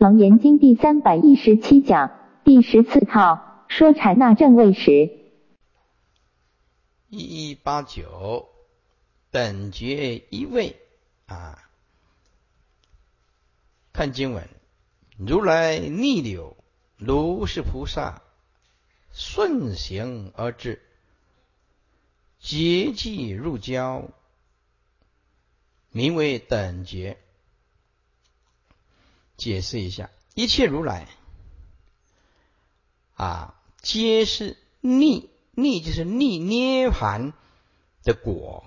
楞严经第三百一十七讲第十四套说禅那正位时，一一八九等觉一位啊，看经文，如来逆流，如是菩萨顺行而至，结际入交，名为等觉。解释一下，一切如来啊，皆是逆逆，就是逆涅盘的果，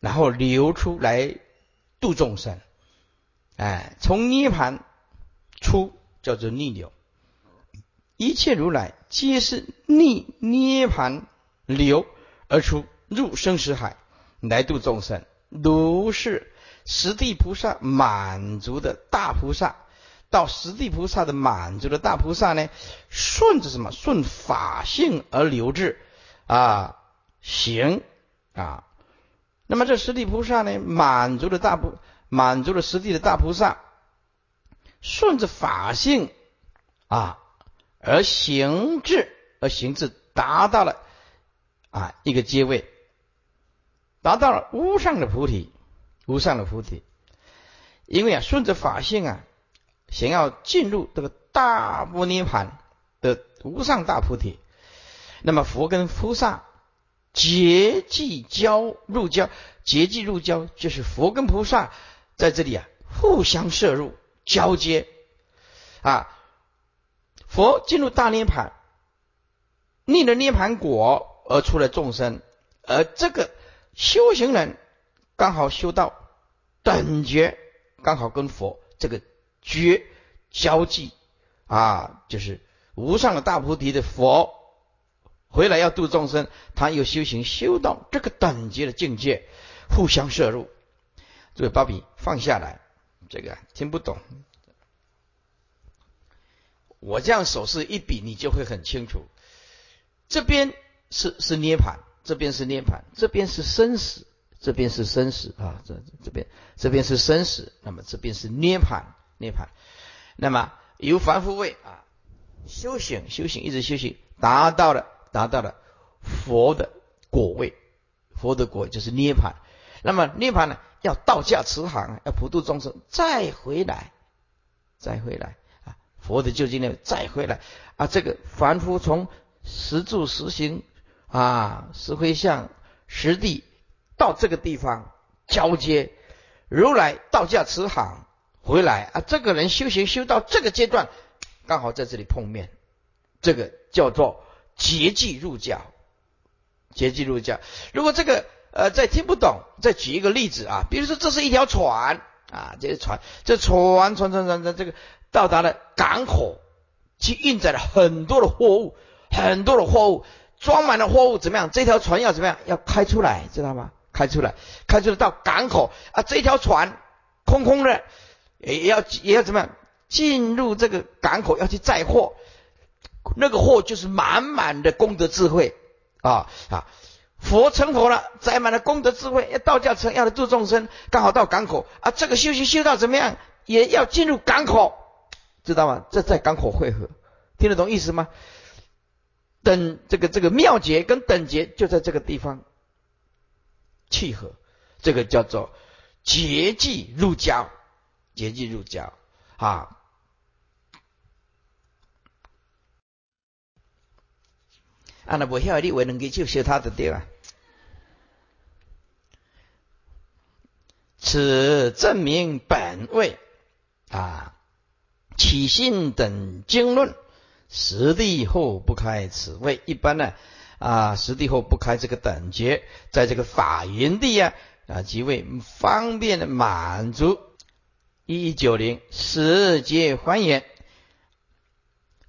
然后流出来度众生。哎，从涅盘出叫做逆流。一切如来皆是逆涅盘流而出，入生死海来度众生，如是十地菩萨满足的大菩萨。到十地菩萨的满足的大菩萨呢，顺着什么？顺法性而流至啊行啊。那么这十地菩萨呢，满足的大菩满足了十地的大菩萨，顺着法性啊而行至而行至，达到了啊一个阶位，达到了无上的菩提，无上的菩提。因为啊，顺着法性啊。想要进入这个大波涅盘的无上大菩提，那么佛跟菩萨结际交入交，结际入交就是佛跟菩萨在这里啊互相摄入交接啊。佛进入大涅盘，逆了涅盘果而出了众生，而这个修行人刚好修到等觉，刚好跟佛这个。觉交际啊，就是无上的大菩提的佛回来要度众生，他又修行修到这个等级的境界，互相摄入。这个芭比放下来，这个听不懂。我这样手势一比，你就会很清楚。这边是是涅盘，这边是涅盘，这边是生死，这边是生死啊，这这边这边是生死，那么这边是涅盘。涅槃，那么由凡夫位啊修行修行一直修行，达到了达到了佛的果位，佛的果就是涅槃。那么涅槃呢，要道驾慈航，要普度众生，再回来，再回来啊！佛的究竟呢，再回来啊！这个凡夫从实住实行啊，实回向实地到这个地方交接，如来道驾慈航。回来啊！这个人修行修到这个阶段，刚好在这里碰面，这个叫做结际入教。结际入教。如果这个呃再听不懂，再举一个例子啊，比如说这是一条船啊，这是船，这船船船船船这个到达了港口，去运载了很多的货物，很多的货物装满了货物，怎么样？这条船要怎么样？要开出来，知道吗？开出来，开出来到港口啊，这条船空空的。也要也要怎么样进入这个港口要去载货，那个货就是满满的功德智慧啊啊！佛成佛了，载满了功德智慧，要道教成要来度众生，刚好到港口啊！这个修行修到怎么样，也要进入港口，知道吗？这在港口汇合，听得懂意思吗？等这个这个妙节跟等节就在这个地方契合，这个叫做结际入交。结进入教啊，啊那不晓得你为能够就学他的对吧？此证明本位啊，起信等经论，实地后不开此位。一般呢啊，实地后不开这个等觉，在这个法云地呀啊，即为方便的满足。一九零十界还原，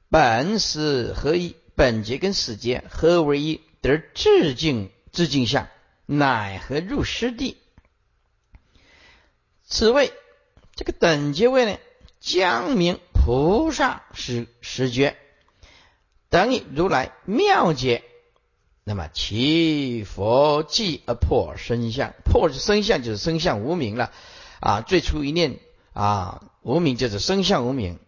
本是合一，本节跟始节合为一，得致敬致敬相，乃何入师地？此位这个等阶位呢，将名菩萨是十觉，等于如来妙解。那么其佛即而破身相，破身相就是身相无名了啊！最初一念。啊，无名就是生相无名，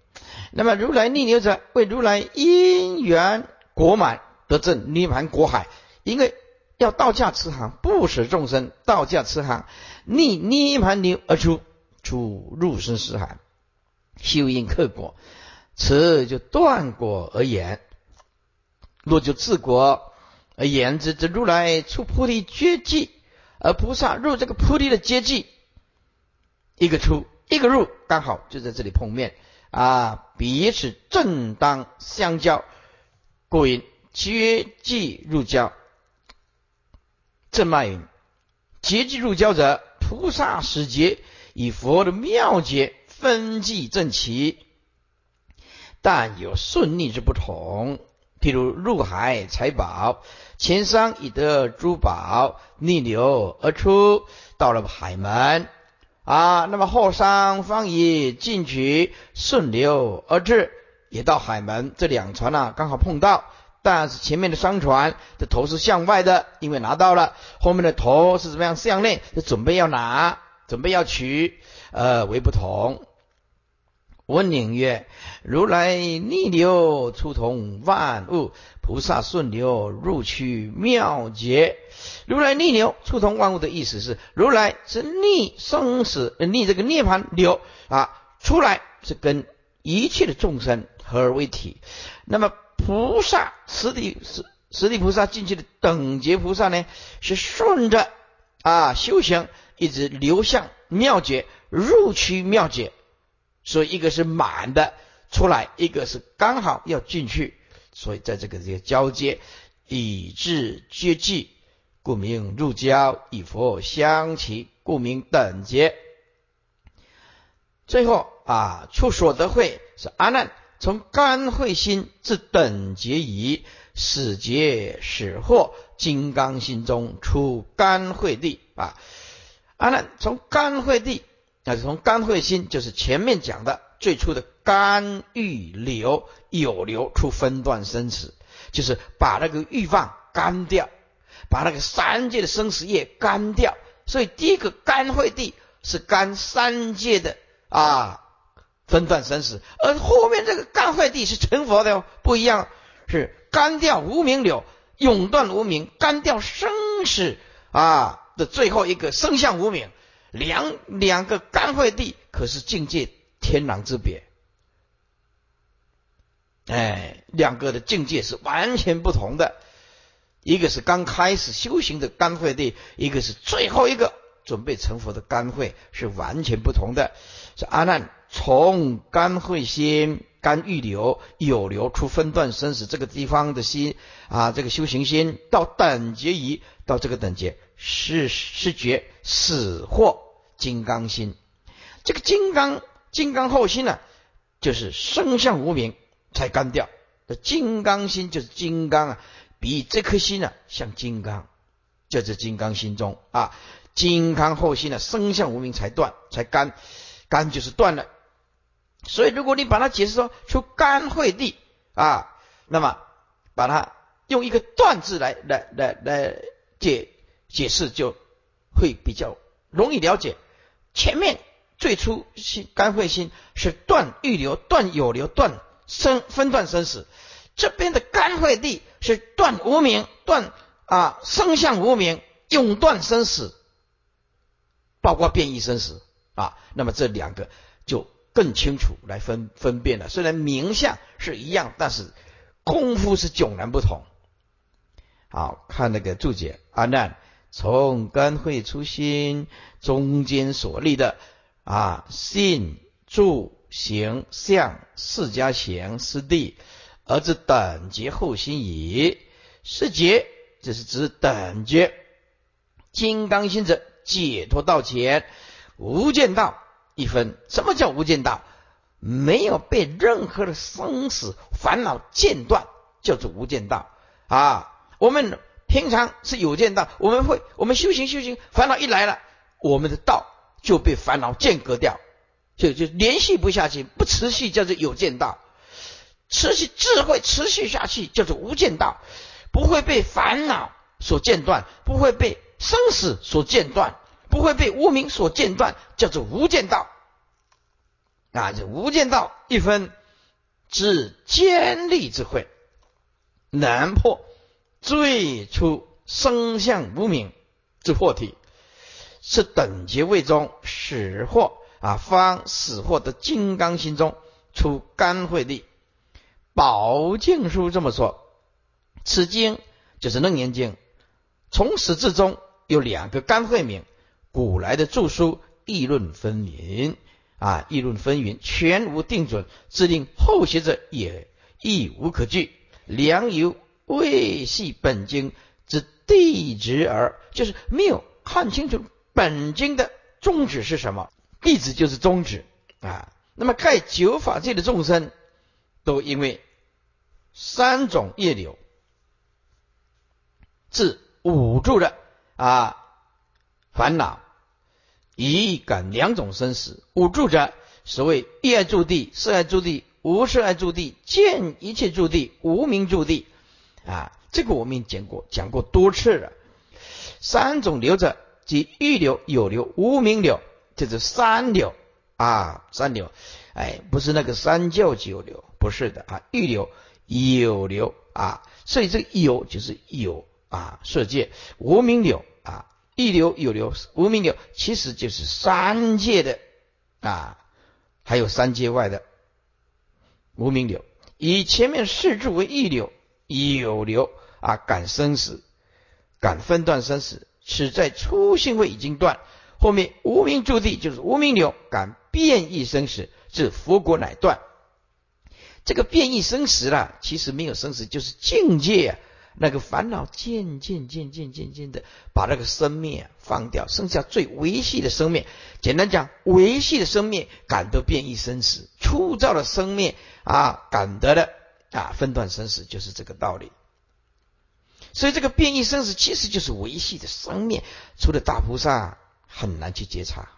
那么如来逆流者，为如来因缘果满得证涅盘果海，因为要道驾慈航，不使众生道驾慈航，逆涅盘流而出，出入生死海，修因克果，此就断果而言。若就治果而言之，这如来出菩提阶际，而菩萨入这个菩提的阶际，一个出一个入，刚好就在这里碰面啊，彼此正当相交，故云阶际入交。正脉云：阶际入交者，菩萨使节以佛的妙节分际正齐，但有顺逆之不同。譬如入海财宝，前商已得珠宝，逆流而出，到了海门啊。那么后商方以进取，顺流而至，也到海门。这两船呢，刚好碰到，但是前面的商船的头是向外的，因为拿到了；后面的头是怎么样向内，就准备要拿，准备要取，呃，为不同。问宁曰：“如来逆流出同万物，菩萨顺流入去妙节。如来逆流出同万物的意思是，如来是逆生死，逆这个涅盘流啊，出来是跟一切的众生合而为体。那么菩萨实体实实体菩萨进去的等觉菩萨呢，是顺着啊修行，一直流向妙节，入去妙节。”所以一个是满的出来，一个是刚好要进去，所以在这个这个交接，以至接济，故名入交，以佛相齐，故名等结。最后啊，出所得会是阿难从甘慧心至等结已，始结始获金刚心中出甘慧地啊，阿难从甘慧地。那是从肝会心，就是前面讲的最初的肝欲流有流出分段生死，就是把那个欲望干掉，把那个三界的生死业干掉。所以第一个肝会地是干三界的啊分段生死，而后面这个肝会地是成佛的哦，不一样，是干掉无名流，永断无名，干掉生死啊的最后一个生相无名。两两个干会地，可是境界天壤之别。哎，两个的境界是完全不同的。一个是刚开始修行的干会地，一个是最后一个准备成佛的干会，是完全不同的。是阿难从干慧心、干欲流、有流出分段生死这个地方的心啊，这个修行心到等觉仪，到这个等觉是是觉死或。金刚心，这个金刚金刚后心呢，就是生相无名才干掉。这金刚心就是金刚啊，比这颗心呢像金刚，就是金刚心中啊。金刚后心呢，生相无名才断才干，干就是断了。所以如果你把它解释说出干会地啊，那么把它用一个断字来来来来解解释，就会比较容易了解。前面最初心肝会心是断欲流、断有流、断生分断生死，这边的肝会地是断无名、断啊生相无名、永断生死，包括变异生死啊。那么这两个就更清楚来分分辨了。虽然名相是一样，但是功夫是迥然不同。好看那个注解，阿难。从根会初心，中间所立的啊信住行相四家行四地，而知等觉后心矣。是觉，这是指等觉。金刚心者，解脱道前无间道一分。什么叫无间道？没有被任何的生死烦恼间断，叫做无间道啊。我们。平常是有见道，我们会我们修行修行，烦恼一来了，我们的道就被烦恼间隔掉，就就联系不下去，不持续叫做有见道，持续智慧持续下去叫做无间道，不会被烦恼所间断，不会被生死所间断，不会被无名所间断，叫做无间道。啊，这无间道一分之坚利智慧，难破最初生相无名之惑体，是等觉位中始惑啊，方始惑的金刚心中出甘慧力。宝镜书这么说，此经就是楞严经，从始至终有两个甘慧名。古来的著书议论纷纭啊，议论纷纭，全无定准，自令后学者也亦无可据。良由未系本经之地旨耳，就是没有看清楚本经的宗旨是什么。地旨就是宗旨啊。那么盖九法界的众生，都因为。三种业流，自五住的啊烦恼，一感两种生死。五住者，所谓一爱住地、色爱住地、无色爱住地、见一切住地、无名住地啊，这个我们讲过，讲过多次了。三种流者，即欲流、有流、无名流，就是三流啊，三流。哎，不是那个三教九流，不是的啊，欲流。有流啊，所以这个有就是有啊，色界无名流啊，欲流有流无名流，其实就是三界的啊，还有三界外的无名流。以前面四柱为一流，有流啊，感生死，感分段生死，此在初性位已经断。后面无名住地就是无名流，感变异生死，至佛国乃断。这个变异生死了，其实没有生死，就是境界啊。那个烦恼渐渐渐渐渐渐的把那个生命啊放掉，剩下最维系的生命。简单讲，维系的生命感得变异生死，粗糙的生命啊感得的啊分段生死，就是这个道理。所以这个变异生死其实就是维系的生命，除了大菩萨很难去觉察。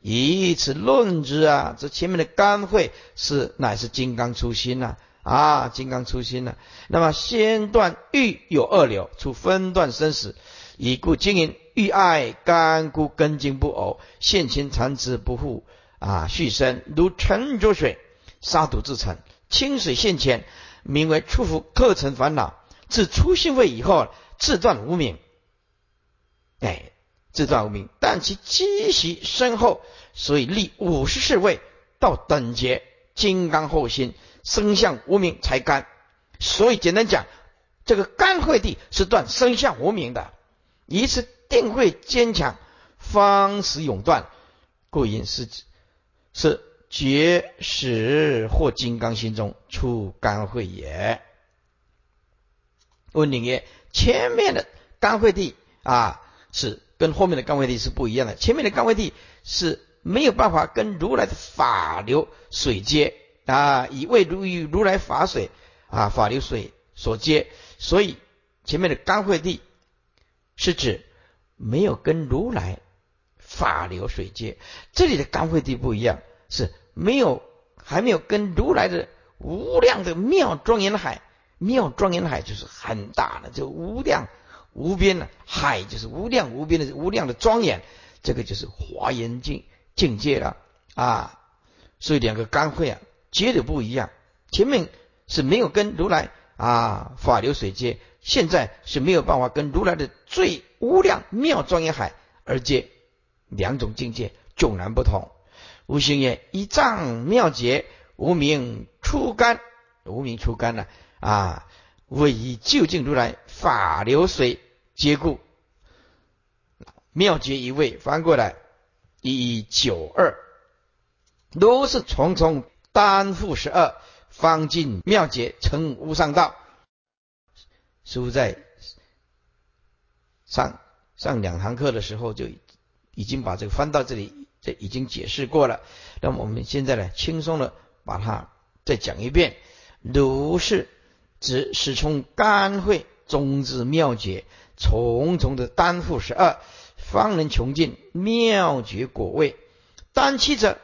以此论之啊，这前面的干会是乃是金刚初心呐啊，金刚初心呐。那么先断欲有二流，出分段生死，以故经营欲爱干枯根茎不偶，现前残枝不复啊续生，如沉着水，沙土自成，清水现前，名为出伏克成烦恼。自初心位以后，自断无名，哎。自断无名，但其积习深厚，所以立五十四位到等觉金刚后心生相无名才干。所以简单讲，这个干慧地是断生相无名的，以此定慧坚强，方使永断。故因是是觉始或金刚心中出干慧也。问你曰：前面的干慧地啊是？跟后面的干慧地是不一样的。前面的干慧地是没有办法跟如来的法流水接啊，以为如与如来法水啊法流水所接，所以前面的干慧地是指没有跟如来法流水接。这里的干慧地不一样，是没有还没有跟如来的无量的妙庄严海，妙庄严海就是很大的，就无量。无边的海就是无量无边的无量的庄严，这个就是华严境境界了啊！所以两个干会啊接的不一样，前面是没有跟如来啊法流水接，现在是没有办法跟如来的最无量妙庄严海而接，两种境界迥然不同。无形也一丈妙劫，无名出干，无名出干了啊！为以究竟如来法流水皆故，妙觉一位翻过来一一九二，如是重重担负十二，方尽妙觉成无上道。师傅在上上两堂课的时候就已经把这个翻到这里，这已经解释过了。那么我们现在呢，轻松的把它再讲一遍，如是。指始从甘会中至妙觉，重重的担负十二，方能穷尽妙觉果位。单七者，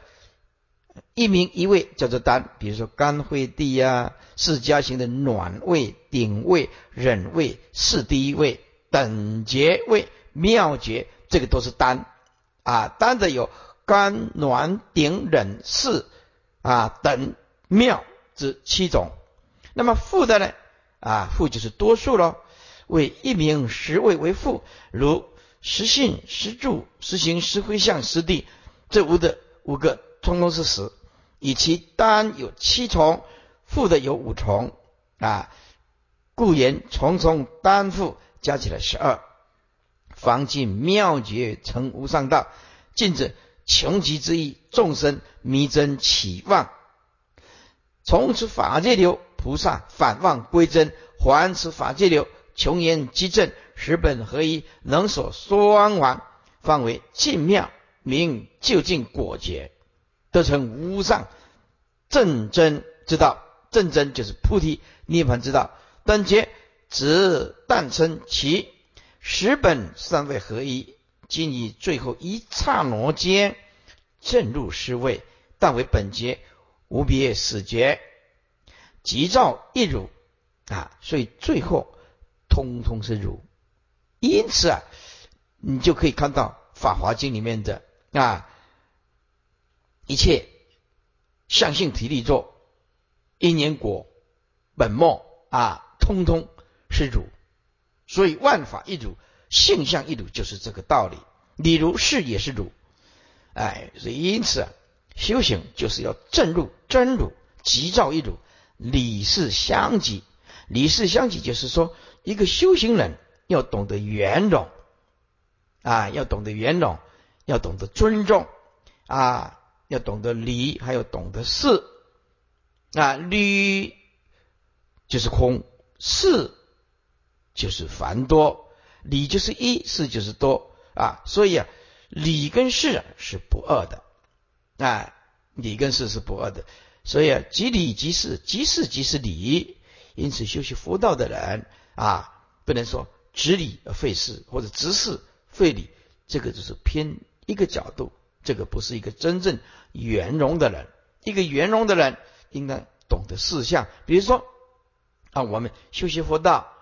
一名一位叫做单，比如说甘会地呀，释迦行的暖位、顶位、忍位、四第一位、等觉位、妙觉，这个都是单啊。单的有甘、暖、顶、忍、四啊等妙之七种。那么复的呢？啊，复就是多数喽，为一名十位为复，如实信、实住、实行、实回向、实地，这五的五个通通是实，以其单有七重，复的有五重啊，故言重重单复加起来十二。方尽妙绝成无上道，尽者穷极之意，众生迷真起妄，从此法界流。菩萨反望归真，还此法界流，穷言积正，十本合一，能所双亡，方为尽妙，名究竟果觉，得成无上正真之道。正真就是菩提涅槃之道。等觉只诞生其十本三位合一，今以最后一刹那间正入师位，但为本觉无别死觉。即照一如啊，所以最后通通是如，因此啊，你就可以看到《法华经》里面的啊，一切相性体力作因缘果本末啊，通通是如，所以万法一如，性相一如，就是这个道理。理如是也是如，哎，所以因此啊，修行就是要正入真如，即照一如。理事相济，理事相济就是说，一个修行人要懂得圆融啊，要懂得圆融，要懂得尊重啊，要懂得理，还要懂得事啊。理就是空，事就是繁多，理就是一，事就是多啊。所以啊，理跟事是不二的啊，理跟事是不二的。所以啊，即理即事，即事即是理。因此，修习佛道的人啊，不能说执理而废事，或者执事废理，这个就是偏一个角度。这个不是一个真正圆融的人。一个圆融的人应该懂得事相。比如说啊，我们修习佛道，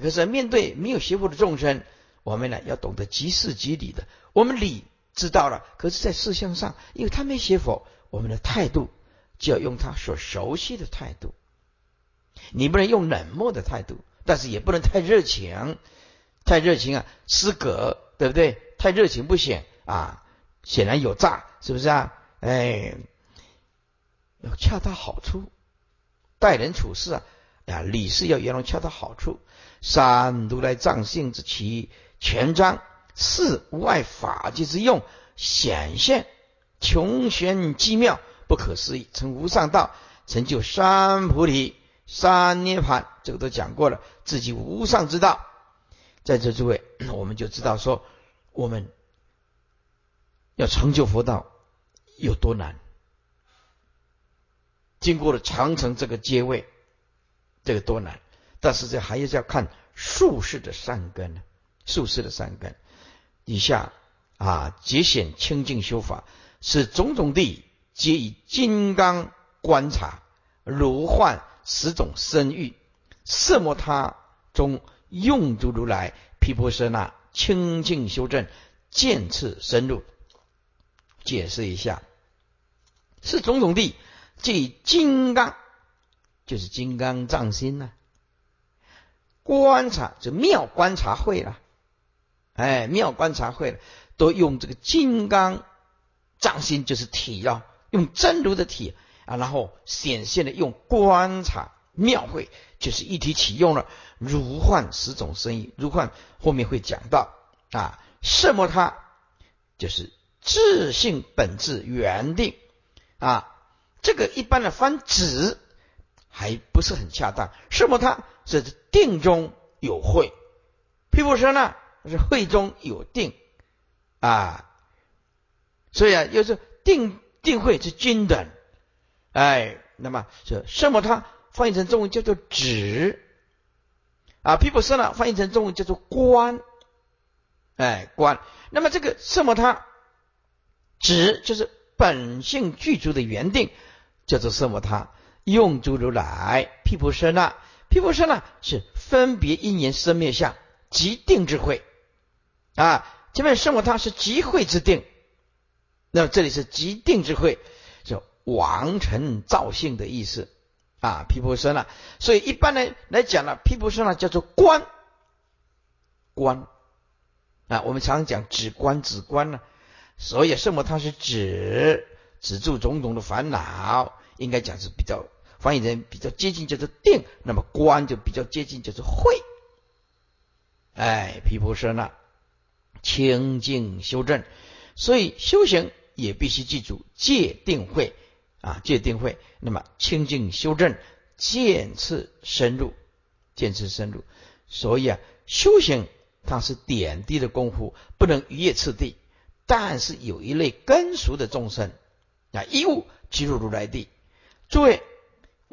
可是面对没有学佛的众生，我们呢要懂得即事即理的。我们理知道了，可是在事相上，因为他没学佛，我们的态度。就要用他所熟悉的态度，你不能用冷漠的态度，但是也不能太热情，太热情啊失格，对不对？太热情不显啊，显然有诈，是不是啊？哎，要恰到好处，待人处事啊，呀，理事要圆融，恰到好处。三如来藏性之其全章，四无碍法界之用，显现穷玄机妙。不可思议，成无上道，成就三菩提、三涅盘，这个都讲过了。自己无上之道，在这诸位，我们就知道说，我们要成就佛道有多难。经过了长城这个阶位，这个多难。但是这还是要看术士的善根，术士的善根。以下啊，节显清净修法，是种种地。皆以金刚观察，如幻十种身欲，色摩他中用诸如来毗婆舍那清净修正，渐次深入。解释一下，是种种地，即金刚，就是金刚藏心呐。观察就妙观察会了，哎，妙观察会了，都用这个金刚藏心，就是体要。用真如的体啊，然后显现的用观察妙会，就是一体启用了如幻十种声音。如幻后面会讲到啊，什么它就是自性本质原定啊。这个一般的翻指还不是很恰当。什么它是定中有会，毗婆舍那是会中有定啊。所以啊，又是定。定慧是均等，哎，那么这什么？它翻译成中文叫做止啊，毗婆舍那翻译成中文叫做观，哎，观。那么这个什么？它止就是本性具足的原定，叫做什么？它用诸如来毗婆舍那，毗婆舍那是分别因缘生灭相即定智慧啊，前面什么？它是即慧之定。那么这里是极定智慧，就王臣造性的意思啊，毗婆舍那。所以一般呢来讲呢，毗婆舍那叫做观观啊，我们常讲止观止观呢。所以圣母它是指止住种种的烦恼，应该讲是比较翻译人比较接近叫做定，那么观就比较接近叫做慧。哎，毗婆舍那清净修正，所以修行也必须记住戒定慧。啊，戒定慧，那么清净修正，渐次深入，渐次深入。所以啊，修行它是点滴的功夫，不能一夜次第。但是有一类根熟的众生啊，一悟即入如来地。诸位，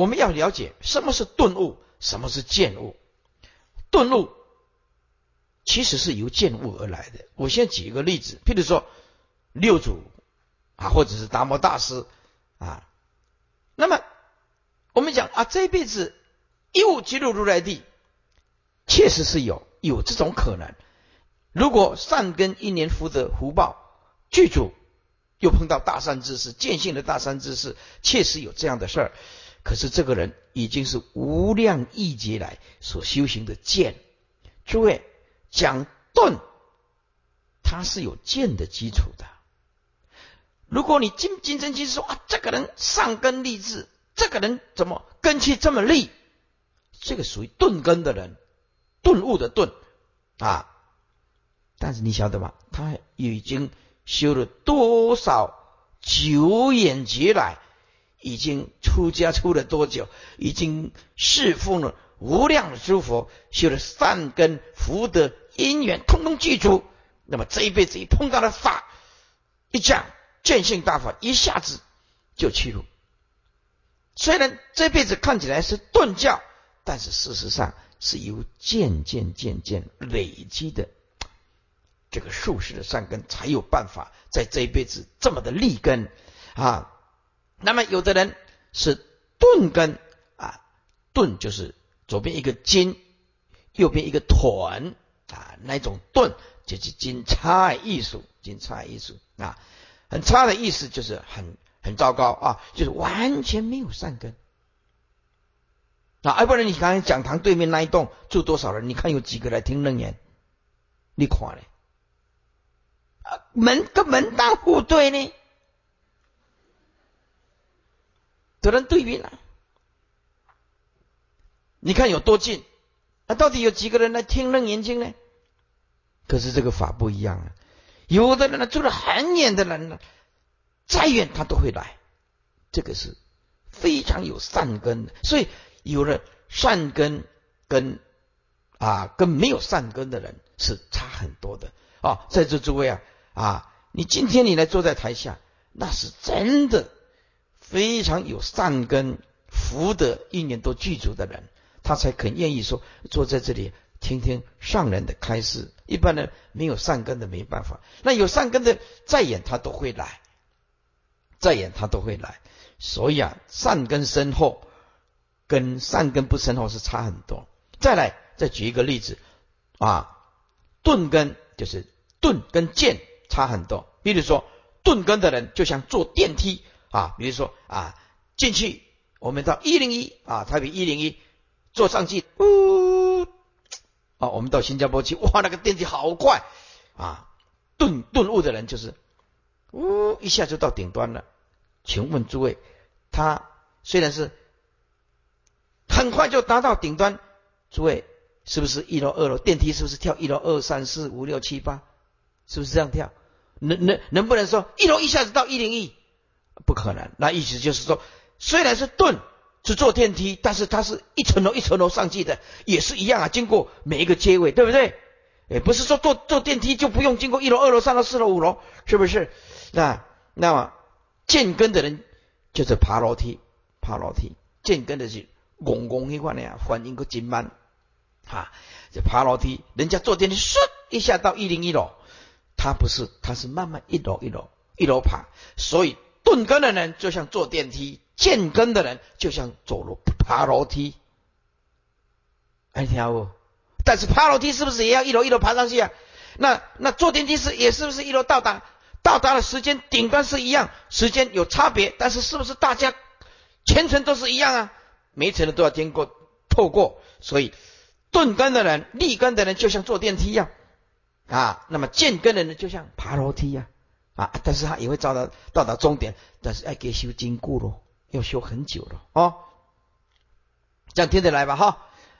我们要了解什么是顿悟，什么是见悟。顿悟其实是由见悟而来的。我先举一个例子，譬如说六祖啊，或者是达摩大师。啊，那么我们讲啊，这辈子一悟即入如来地，确实是有有这种可能。如果善根一年福德福报具足，又碰到大善之事，见性的大善之事，确实有这样的事儿。可是这个人已经是无量亿劫来所修行的剑。诸位讲顿，它是有剑的基础的。如果你金金真经说啊，这个人上根立志，这个人怎么根气这么利？这个属于顿根的人，顿悟的顿啊。但是你晓得吗？他已经修了多少久远劫来，已经出家出了多久？已经侍奉了无量的诸佛，修了善根福德因缘，通通具足。那么这一辈子一碰到了法，一讲。见性大法一下子就去入，虽然这辈子看起来是顿教，但是事实上是由渐渐渐渐累积的这个术士的善根，才有办法在这一辈子这么的立根啊。那么有的人是钝根啊，钝就是左边一个筋，右边一个臀啊，那种钝就是金差艺术，金差艺术啊。很差的意思就是很很糟糕啊，就是完全没有善根啊！要不然你刚才讲堂对面那一栋住多少人？你看有几个来听楞严？你看嘞，啊门跟门当户对呢，都能对比了。你看有多近？啊，到底有几个人来听楞严经呢？可是这个法不一样啊。有的人呢，住得很远的人呢，再远他都会来，这个是非常有善根。所以有了善根跟啊跟没有善根的人是差很多的啊。在座诸位啊啊，你今天你来坐在台下，那是真的非常有善根、福德一年都具足的人，他才肯愿意说坐在这里。听听上人的开示，一般人没有善根的没办法。那有善根的再演他都会来，再演他都会来。所以啊，善根深厚跟善根不深厚是差很多。再来，再举一个例子啊，钝根就是钝跟剑差很多。比如说钝根的人就像坐电梯啊，比如说啊进去，我们到一零一啊，台北一零一坐上去，呜。啊，我们到新加坡去，哇，那个电梯好快啊！顿顿悟的人就是，呜，一下就到顶端了。请问诸位，他虽然是很快就达到顶端，诸位是不是一楼、二楼电梯是不是跳一楼、二、三、四、五、六、七、八？是不是这样跳？能能能不能说一楼一下子到一零一？不可能。那意思就是说，虽然是顿。是坐电梯，但是它是一层楼一层楼上去的，也是一样啊。经过每一个阶位，对不对？也，不是说坐坐电梯就不用经过一楼、二楼、三楼、四楼、五楼，是不是？那那么建根的人就是爬楼梯，爬楼梯。建根的是拱拱一块呢，反应个紧慢啊，就爬楼梯。人家坐电梯，唰一下到一零一楼，他不是，他是慢慢一楼一楼一楼爬。所以顿根的人就像坐电梯。建根的人就像走路爬楼梯，哎，听不？但是爬楼梯是不是也要一楼一楼爬上去啊？那那坐电梯是也是不是一楼到达？到达的时间顶端是一样，时间有差别，但是是不是大家全程都是一样啊？每一层的都要经过透过，所以钝根的人、立根的人就像坐电梯一样啊，那么剑根的人就像爬楼梯呀啊，但是他也会到达到达终点，但是要给修经过咯，要修很久了哦。这样听得来吧？哈，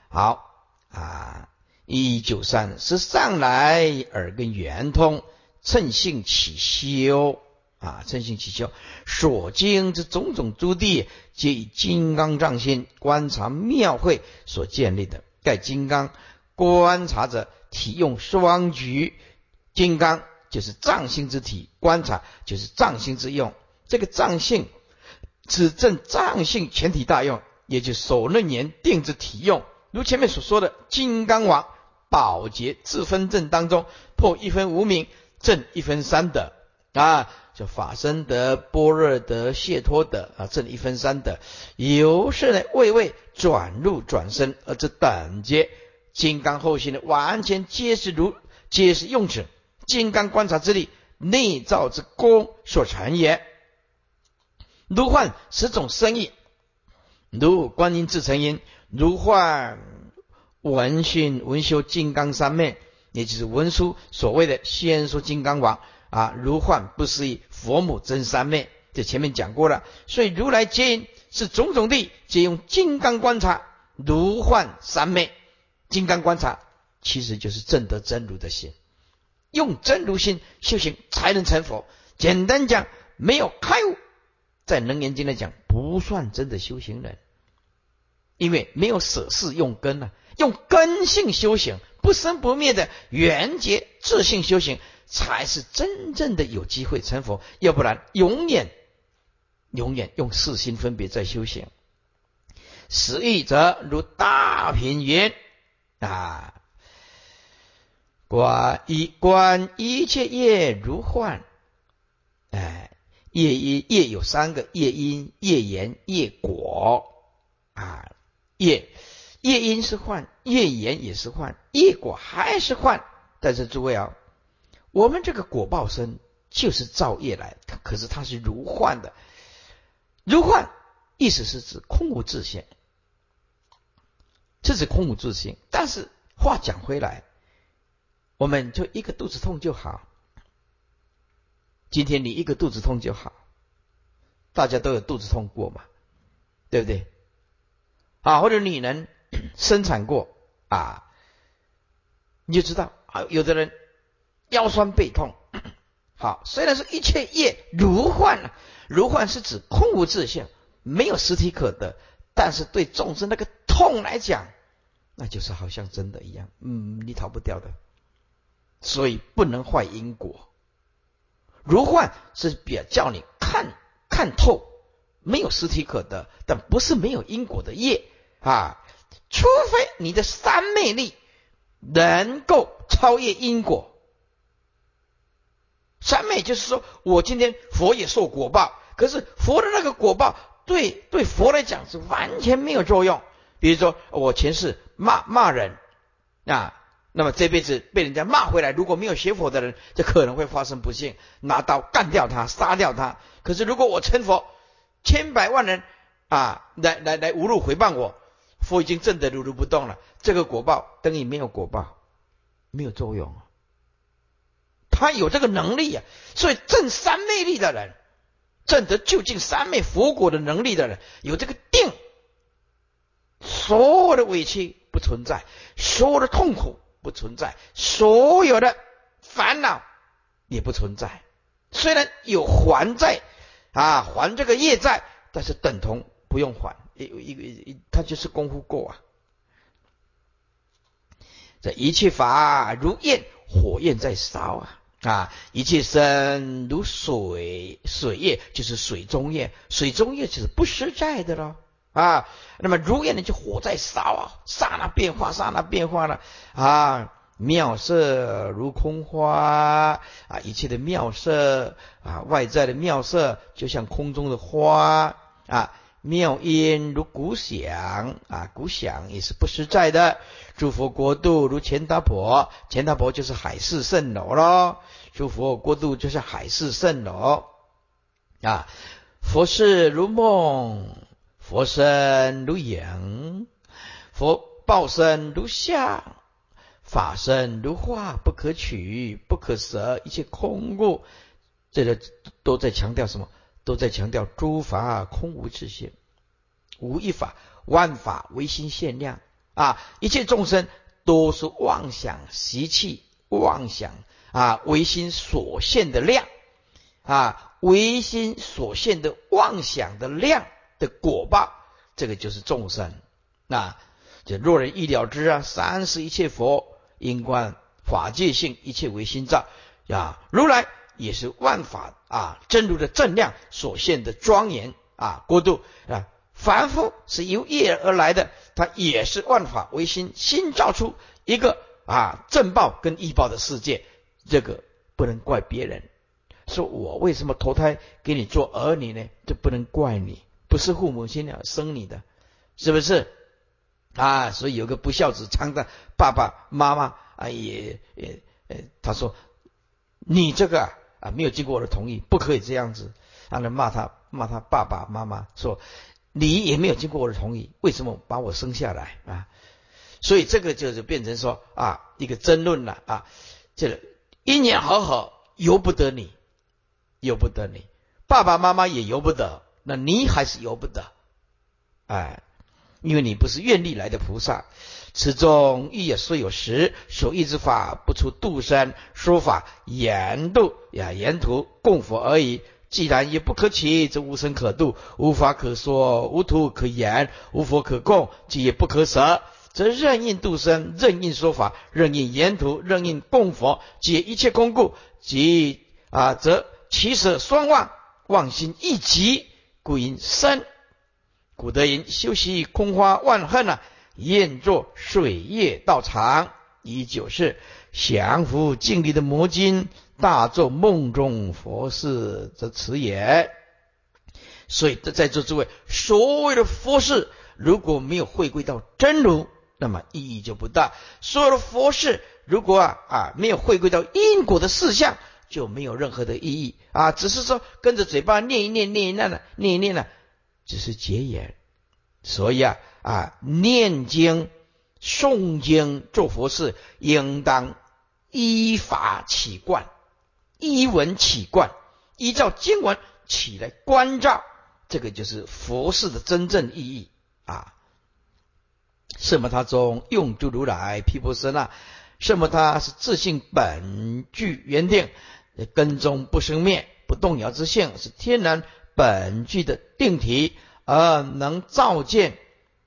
好啊，一九三是上来耳根圆通，趁性起修。啊，真心祈求所经之种种诸地，皆以金刚藏心观察妙会所建立的。盖金刚观察者，体用双举。金刚就是藏心之体，观察就是藏心之用。这个藏性，指证藏性全体大用，也就手楞严定之体用。如前面所说的，金刚王宝劫自分阵当中，破一分无名，正一分三德啊。叫法身德、般若德、解脱德啊，正一分三德，由是呢位位转入转生，而这等阶金刚后心呢完全皆是如皆是用此金刚观察之力内造之功所成也。如幻十种生意，如观音自成因，如幻闻讯闻修金刚三昧，也就是文殊所谓的先说金刚王。啊，如幻不思议，佛母真三昧，这前面讲过了。所以如来接引是种种地，皆用金刚观察，如幻三昧。金刚观察其实就是正得真如的心，用真如心修行才能成佛。简单讲，没有开悟，在楞严经来讲不算真的修行人，因为没有舍事用根呢，用根性修行，不生不灭的缘觉自性修行。才是真正的有机会成佛，要不然永远永远用四心分别在修行。十义则如大品云啊，观一观一切业如幻，哎，业因业有三个业因、业缘、业果啊，业业因是幻，业缘也是幻，业果还是幻。但是诸位啊。我们这个果报身就是造业来，可是它是如幻的，如幻意思是指空无自性，这是空无自性。但是话讲回来，我们就一个肚子痛就好，今天你一个肚子痛就好，大家都有肚子痛过嘛，对不对？啊，或者你能 生产过啊，你就知道啊，有的人。腰酸背痛，好，虽然是一切业如幻，如幻是指空无自性，没有实体可得，但是对众生那个痛来讲，那就是好像真的一样，嗯，你逃不掉的，所以不能坏因果。如幻是表叫你看看透，没有实体可得，但不是没有因果的业啊，除非你的三昧力能够超越因果。三昧就是说，我今天佛也受果报，可是佛的那个果报对对佛来讲是完全没有作用。比如说，我前世骂骂人啊，那么这辈子被人家骂回来，如果没有学佛的人，就可能会发生不幸，拿刀干掉他，杀掉他。可是如果我成佛，千百万人啊来来来无路回谤我，佛已经证得如如不动了，这个果报等于没有果报，没有作用啊。他有这个能力啊，所以正三昧力的人，正得究竟三昧佛果的能力的人，有这个定，所有的委屈不存在，所有的痛苦不存在，所有的烦恼也不存在。虽然有还债啊，还这个业债，但是等同不用还，一一个一，他就是功夫过啊。这一切法如焰火焰在烧啊。啊，一切生如水，水液就是水中液，水中液就是不实在的喽啊。那么如焰呢，就火在烧啊，刹那变化，刹那变化了啊。妙色如空花啊，一切的妙色啊，外在的妙色就像空中的花啊，妙音如鼓响啊，鼓响也是不实在的。诸佛国度如钱达婆，钱达婆就是海市蜃楼咯。诸佛国度就是海市蜃楼啊。佛事如梦，佛身如影，佛报身如相，法身如画，不可取，不可舍，一切空故。这个都在强调什么？都在强调诸法空无自性，无一法，万法唯心限量啊！一切众生都是妄想习气，妄想啊，唯心所现的量啊。唯心所现的妄想的量的果报，这个就是众生。那就若人意了之啊，三世一切佛因观法界性，一切唯心造啊。如来也是万法啊真如的正量所现的庄严啊国度啊。凡夫是由业而来的，他也是万法唯心心造出一个啊正报跟异报的世界，这个不能怪别人。说我为什么投胎给你做儿女呢？这不能怪你，不是父母亲要生你的，是不是？啊，所以有个不孝子常的爸爸妈妈啊，也也呃，他说你这个啊没有经过我的同意，不可以这样子，他来骂他骂他爸爸妈妈说你也没有经过我的同意，为什么把我生下来啊？所以这个就是变成说啊一个争论了啊，这个因缘和好由不得你。由不得你，爸爸妈妈也由不得，那你还是由不得，哎，因为你不是愿力来的菩萨。此中亦也虽有时所依之法，不出度生说法言度呀，言图供佛而已。既然也不可起，则无生可度，无法可说，无图可言，无佛可供，即也不可舍，则任应度生，任应说法，任应沿途，任应供佛，解一切空故，即啊，则。其舍双望，望心一极，故云生。古德云：修习空花万恨啊，愿作水月道场，依旧是降伏尽力的魔君，大做梦中佛事则此也。所以在座诸位，所谓的佛事，如果没有回归到真如，那么意义就不大。所有的佛事，如果啊啊没有回归到因果的事项。就没有任何的意义啊！只是说跟着嘴巴念一念、念一念的、念一念的，只是结缘。所以啊啊，念经、诵经、做佛事，应当依法起观，依文起观，依照经文起来关照，这个就是佛事的真正意义啊！什么？他中用诸如来毗婆舍那，什么？他是自性本具原定。根中不生灭、不动摇之性，是天然本具的定体，而能照见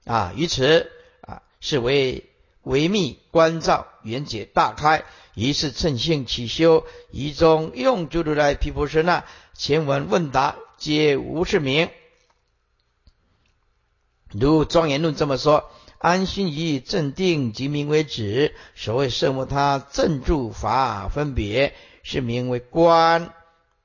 啊。于此啊，是为为密观照圆解大开，于是趁性起修，以中用诸如来毗婆舍那前文问答，皆无是名。如庄严论这么说：安心于镇定，即名为止。所谓圣摩他正住法分别。是名为观，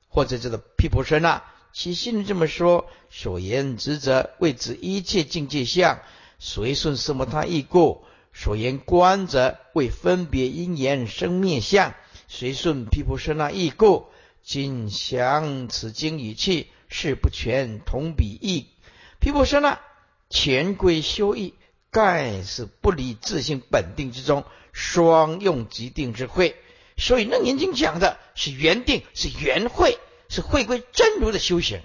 或者叫做毗婆舍那。其心这么说，所言职责为指一切境界相，随顺什么他意故。所言观者为分别因缘生灭相，随顺毗婆舍那意故。今详此经语气，是不全同比义。毗婆舍那前归修义，盖是不离自性本定之中，双用即定之会。所以《楞严经》讲的是圆定，是圆会，是会归真如的修行。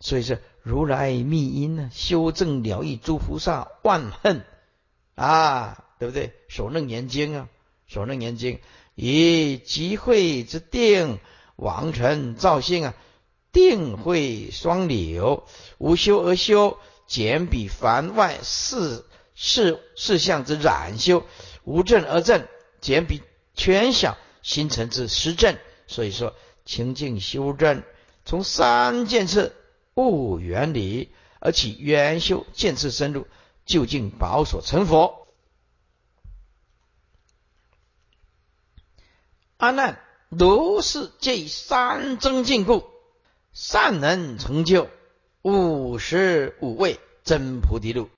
所以是如来密因呢，修正了义诸菩萨万恨啊，对不对？守《楞严经》啊，守《楞严经》以集会之定，王臣造性啊，定会双流，无修而修，简比凡外事事事项之染修，无正而正，简比。全想形成之实证，所以说清净修正，从三件次悟原理，而起圆修见次深入，究竟保所成佛。阿难，如是借三增进故，善能成就五十五位真菩提路。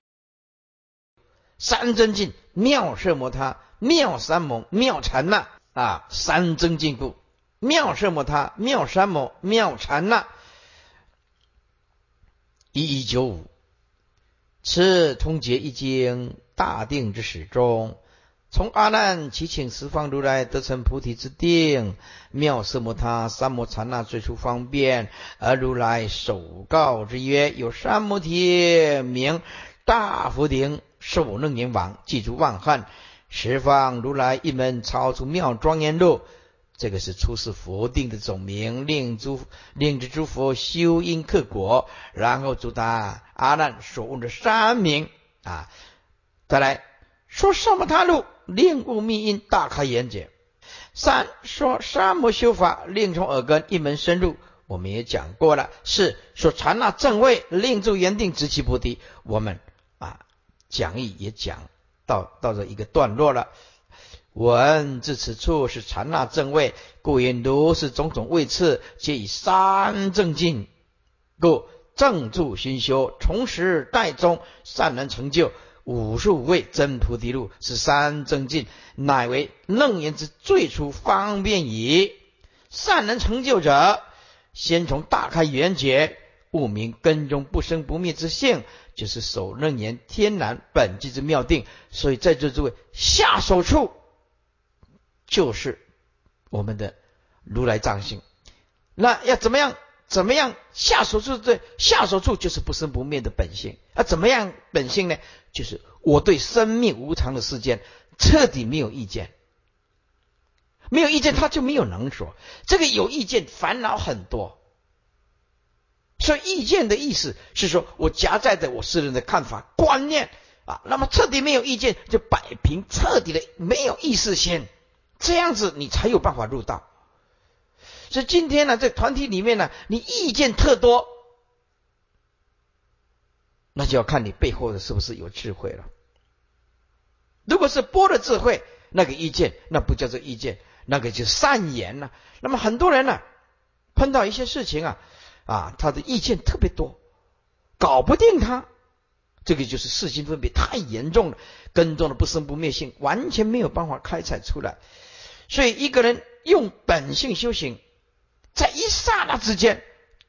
三真境妙色摩他、妙三摩、妙禅那啊，三增进故。妙色摩他、妙三摩、妙禅那。一一九五，此通解一经大定之始终。从阿难祈请十方如来得成菩提之定，妙色摩他、三摩禅那最初方便，而如来首告之曰：有三摩提名大福顶。寿楞严王记住万汉十方如来一门超出妙庄严路，这个是出世佛定的总名，令诸令之诸佛修因克果，然后主答阿难所问的三名啊。再来说什么他路令悟密因大开眼界。三说三摩修法令从耳根一门深入，我们也讲过了。四说禅那正位令住原定直其菩提，我们啊。讲义也讲到到这一个段落了。闻至此处是禅那正位，故言如是种种位次，皆以三正境，故正住心修，从时代中善能成就五十五位真菩提路，是三正境，乃为楞严之最初方便矣。善能成就者，先从大开圆觉，悟明根中不生不灭之性。就是守楞严天然本际之妙定，所以在座诸位下手处就是我们的如来藏性。那要怎么样？怎么样下手处？对，下手处就是不生不灭的本性。啊，怎么样本性呢？就是我对生命无常的世间彻底没有意见，没有意见他就没有能说。这个有意见，烦恼很多。所以意见的意思是说，我夹在的我私人的看法观念啊，那么彻底没有意见，就摆平彻底的没有意识先，这样子你才有办法入道。所以今天呢，在团体里面呢，你意见特多，那就要看你背后的是不是有智慧了。如果是波的智慧，那个意见那不叫做意见，那个就善言了。那么很多人呢，碰到一些事情啊。啊，他的意见特别多，搞不定他，这个就是四心分别太严重了，根中的不生不灭性完全没有办法开采出来。所以一个人用本性修行，在一刹那之间，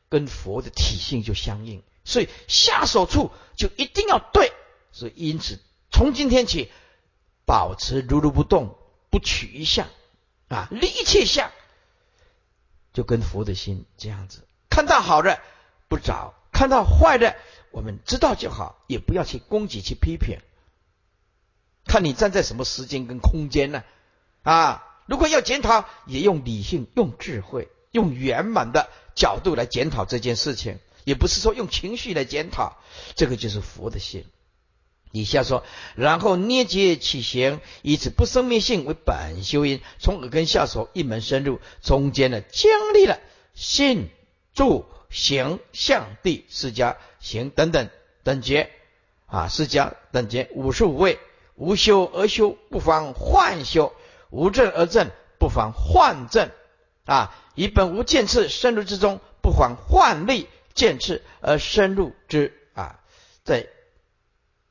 跟佛的体性就相应。所以下手处就一定要对。所以因此，从今天起，保持如如不动，不取一相啊，离一切相，就跟佛的心这样子。看到好的不找，看到坏的我们知道就好，也不要去攻击去批评。看你站在什么时间跟空间呢？啊，如果要检讨，也用理性、用智慧、用圆满的角度来检讨这件事情，也不是说用情绪来检讨。这个就是佛的心。以下说，然后捏结起行，以此不生灭性为本修因，从耳根下手一门深入，中间呢经历了信。住行相地四家行等等等节啊，四家等节五十五位，无修而修不妨幻修，无证而证不妨幻正啊，以本无见次深入之中不妨换立见次而深入之啊，在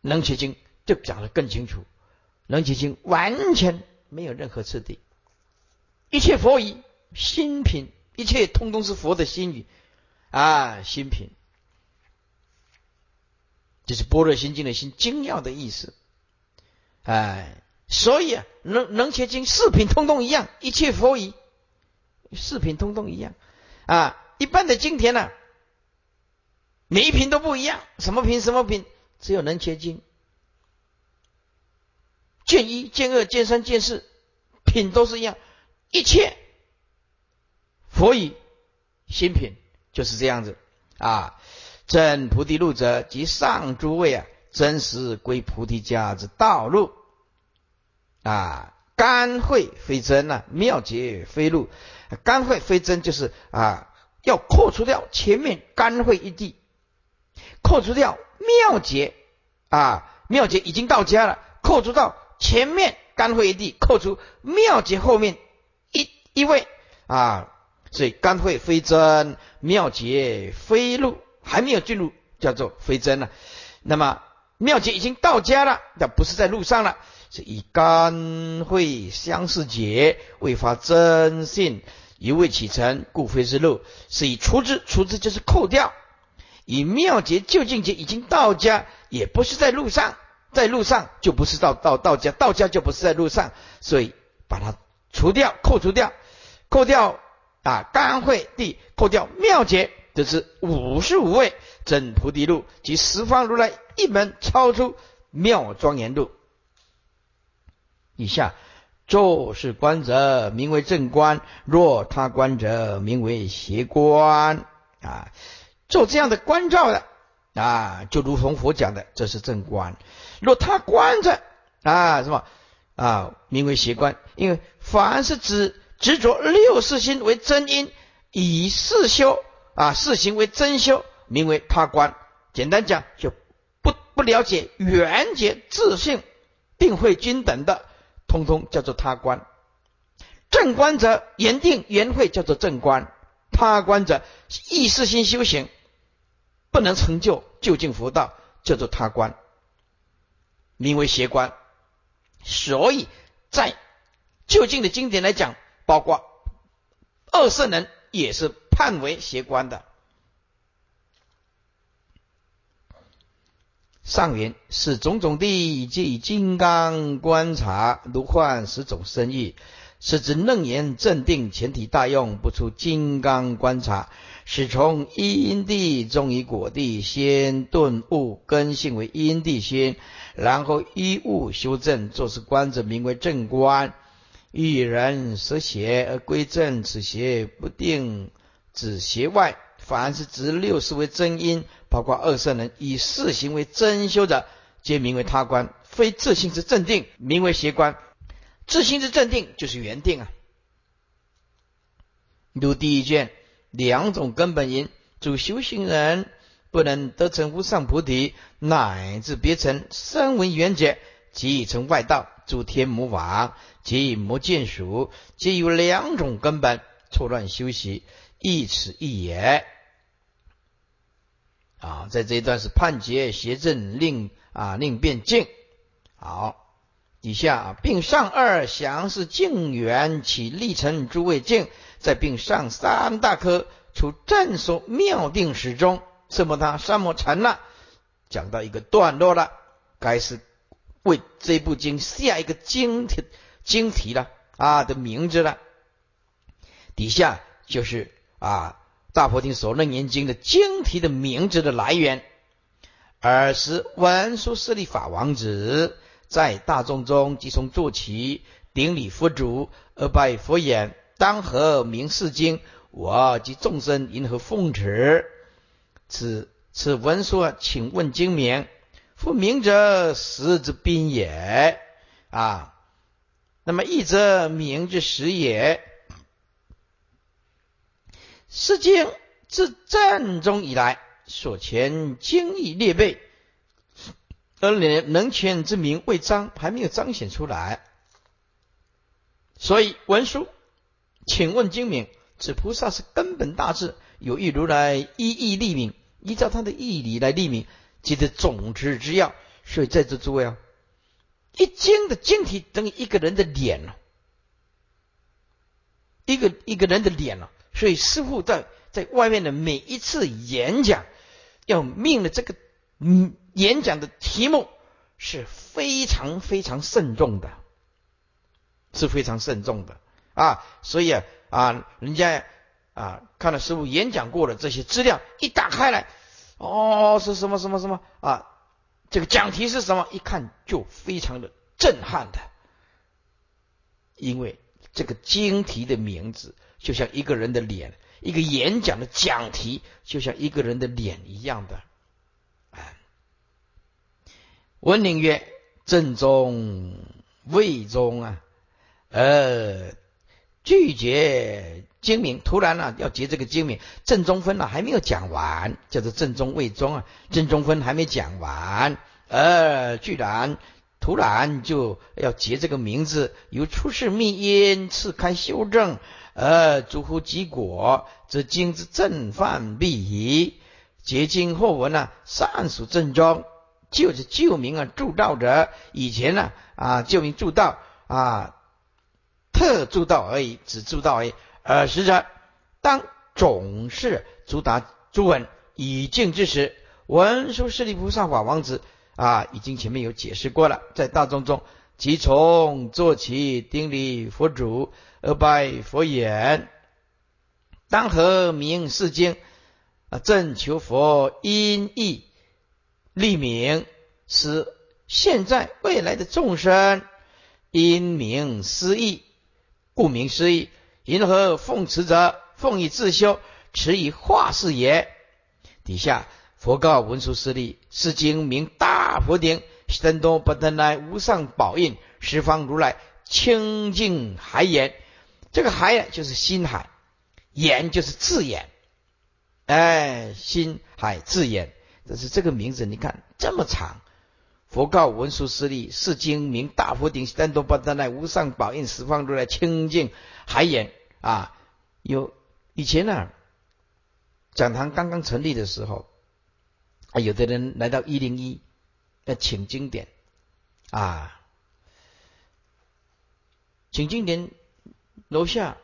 能其经就讲得更清楚，能其经完全没有任何次第，一切佛语心品。一切通通是佛的心语啊，心品，就是般若心经的心精要的意思。哎，所以啊，能能切经四品通通一样，一切佛语四品通通一样啊。一般的经典呢，每一品都不一样，什么品什么品，只有能切经，见一见二见三见四品都是一样，一切。佛以心品就是这样子。啊，正菩提路者，即上诸位啊，真实归菩提家之道路。啊，干慧非真呐，妙解非路，干慧非真就是啊，要扣除掉前面干慧一地，扣除掉妙解啊，妙解已经到家了，扣除到前面干慧一地，扣除妙解后面一一位啊。所以干慧非真，妙解非路还没有进入，叫做非真了。那么妙解已经到家了，但不是在路上了，是以干会相似解，未发真性，一未启程，故非是路，是以除之，除之就是扣掉。以妙解究竟解已经到家，也不是在路上，在路上就不是到到到家，到家就不是在路上，所以把它除掉，扣除掉，扣掉啊，干会地扣掉妙解，这是五十五位真菩提路及十方如来一门超出妙庄严路。以下做是观者，名为正观；若他观者，名为邪观啊。做这样的关照的啊，就如同佛讲的，这是正观。若他观着啊，什么啊，名为邪观。因为凡是指执着六世心为真因，以四修啊四行为真修，名为他观。简单讲，就不不了解缘觉自性定慧均等的，通通叫做他观。正观者言定缘慧叫做正观，他观者意识心修行。不能成就究竟佛道，叫做他观，名为邪观。所以在就近的经典来讲，包括二圣人也是判为邪观的。上云是种种地即以金刚观察，如幻十种生意，是指楞严正定前提大用，不出金刚观察。是从因地中以果地先顿悟根性为因地心，然后依物修正，做是观者名为正观。遇人舍邪而归正，此邪不定指邪外，凡是指六识为真因，包括二圣人以四行为真修者，皆名为他观，非自性之正定，名为邪观。自性之正定就是原定啊。如第一卷。两种根本因，主修行人不能得成无上菩提，乃至别成声闻缘觉，即成外道，诸天魔王及魔见属，皆有两种根本，错乱修习，一此一也。啊，在这一段是判决邪正，令啊令变净。好，底下并上二详是净缘起历程诸位净。在并上三大科，出正说妙定始终，什么他三摩禅那讲到一个段落了，该是为这部经下一个经题经题了啊的名字了。底下就是啊大佛定所楞严经的经题的名字的来源。尔时文殊师利法王子在大众中即从坐起，顶礼佛主而拜佛言。当何名是经？我及众生因何奉持？此此文说，请问经名。复明者，实之宾也。啊，那么义则名之实也。是经自战中以来，所前经义列备，而能能权之名未彰，还没有彰显出来。所以文殊。请问精明，此菩萨是根本大智，有意如来一意立名，依照他的义理来立名，即得种子之要。所以在这诸位啊，一经的晶体等于一个人的脸了，一个一个人的脸了。所以师傅在在外面的每一次演讲，要命的这个嗯演讲的题目是非常非常慎重的，是非常慎重的。啊，所以啊啊，人家啊看了师傅演讲过的这些资料，一打开来，哦，是什么什么什么啊？这个讲题是什么？一看就非常的震撼的，因为这个经题的名字就像一个人的脸，一个演讲的讲题就像一个人的脸一样的。啊文宁曰：正宗魏宗啊，呃。拒绝精明，突然呢要结这个精明正中分呢还没有讲完，叫做正中未中啊，正中分还没讲完，呃，居然突然就要结这个名字，由出世密因次开修正，呃，诸乎结果，则经之正犯必矣。结经后文呢，善属正宗，就是救名啊，助道者。以前呢啊，救名助道啊，特助道而已，只助道而已。而实者，当总是主打诸文以敬之时，文殊师利菩萨法王子啊，已经前面有解释过了，在大众中，即从坐起，顶礼佛主，而拜佛言：当何名是经？啊，正求佛因意立名，使现在未来的众生因名思义，顾名思义。云何奉持者？奉以自修，持以化世也。底下佛告文殊师利：是经名大佛顶，深多不得来无上宝印，十方如来清净海眼。这个海呀，就是心海；眼就是字眼。哎，心海自眼，这是这个名字。你看这么长，佛告文殊师利：是经名大佛顶，三多八达奈无上宝印，十方如来清净海眼啊！有以前呢，讲堂刚刚成立的时候，啊，有的人来到一零一要请经典啊，请经典，楼下